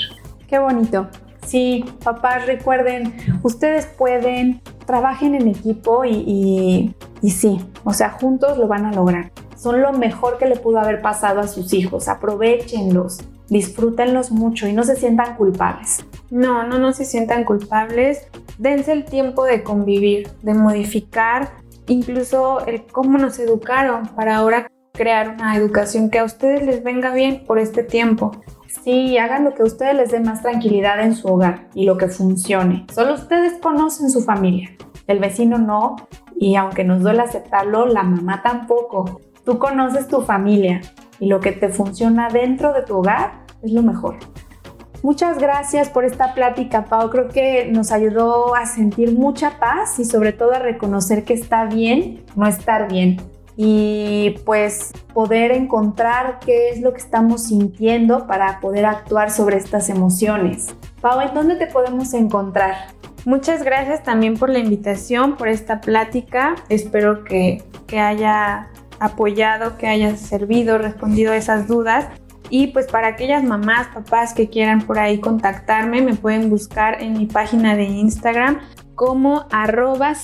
Qué bonito. Sí, papás, recuerden, ustedes pueden, trabajen en equipo y, y, sí, o sea, juntos lo van a lograr. Son lo mejor que le pudo haber pasado a sus hijos, aprovechenlos. disfrútenlos mucho y no se sientan culpables. No, no, no se sientan culpables. Dense el tiempo de convivir, de modificar incluso el cómo nos educaron para ahora crear una educación que a ustedes les venga bien por este tiempo. Sí, hagan lo que a ustedes les dé más tranquilidad en su hogar y lo que funcione. Solo ustedes conocen su familia. El vecino no, y aunque nos duele aceptarlo, la mamá tampoco. Tú conoces tu familia y lo que te funciona dentro de tu hogar es lo mejor. Muchas gracias por esta plática, Pau. Creo que nos ayudó a sentir mucha paz y sobre todo a reconocer que está bien no estar bien. Y pues poder encontrar qué es lo que estamos sintiendo para poder actuar sobre estas emociones. Pau, ¿en dónde te podemos encontrar? Muchas gracias también por la invitación, por esta plática. Espero que, que haya apoyado, que haya servido, respondido a esas dudas y pues para aquellas mamás, papás que quieran por ahí contactarme, me pueden buscar en mi página de Instagram como arroba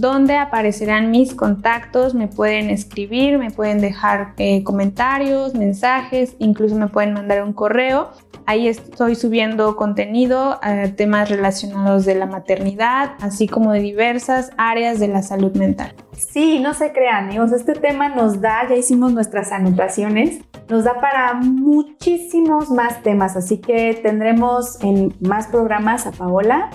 donde aparecerán mis contactos, me pueden escribir, me pueden dejar eh, comentarios, mensajes, incluso me pueden mandar un correo. Ahí estoy subiendo contenido, eh, temas relacionados de la maternidad, así como de diversas áreas de la salud mental. Sí, no se crean, amigos, este tema nos da, ya hicimos nuestras anotaciones, nos da para muchísimos más temas, así que tendremos en más programas a Paola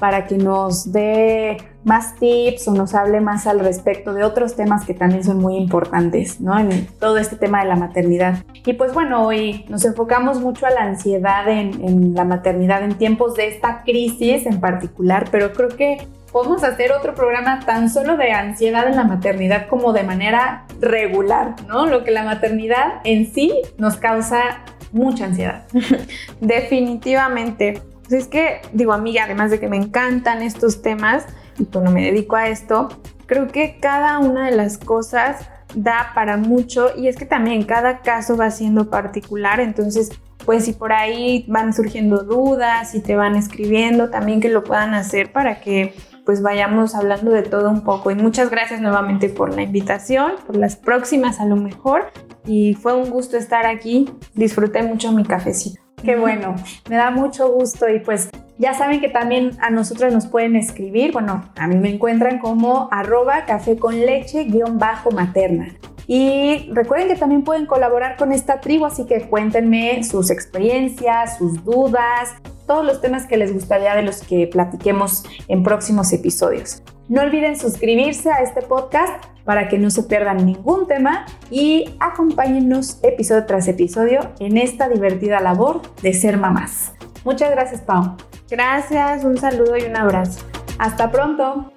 para que nos dé más tips o nos hable más al respecto de otros temas que también son muy importantes, ¿no? En todo este tema de la maternidad. Y pues bueno, hoy nos enfocamos mucho a la ansiedad en, en la maternidad en tiempos de esta crisis en particular, pero creo que podemos hacer otro programa tan solo de ansiedad en la maternidad como de manera regular, ¿no? Lo que la maternidad en sí nos causa mucha ansiedad. Definitivamente. Pues es que, digo, a mí, además de que me encantan estos temas, pues no me dedico a esto, creo que cada una de las cosas da para mucho y es que también cada caso va siendo particular, entonces pues si por ahí van surgiendo dudas y te van escribiendo, también que lo puedan hacer para que pues vayamos hablando de todo un poco. Y muchas gracias nuevamente por la invitación, por las próximas a lo mejor. Y fue un gusto estar aquí. Disfruté mucho mi cafecito. Qué bueno, me da mucho gusto y pues ya saben que también a nosotros nos pueden escribir, bueno, a mí me encuentran como arroba café con leche guion bajo materna. Y recuerden que también pueden colaborar con esta tribu, así que cuéntenme sus experiencias, sus dudas, todos los temas que les gustaría de los que platiquemos en próximos episodios. No olviden suscribirse a este podcast para que no se pierdan ningún tema y acompáñennos episodio tras episodio en esta divertida labor de ser mamás. Muchas gracias, Pau. Gracias, un saludo y un abrazo. Hasta pronto.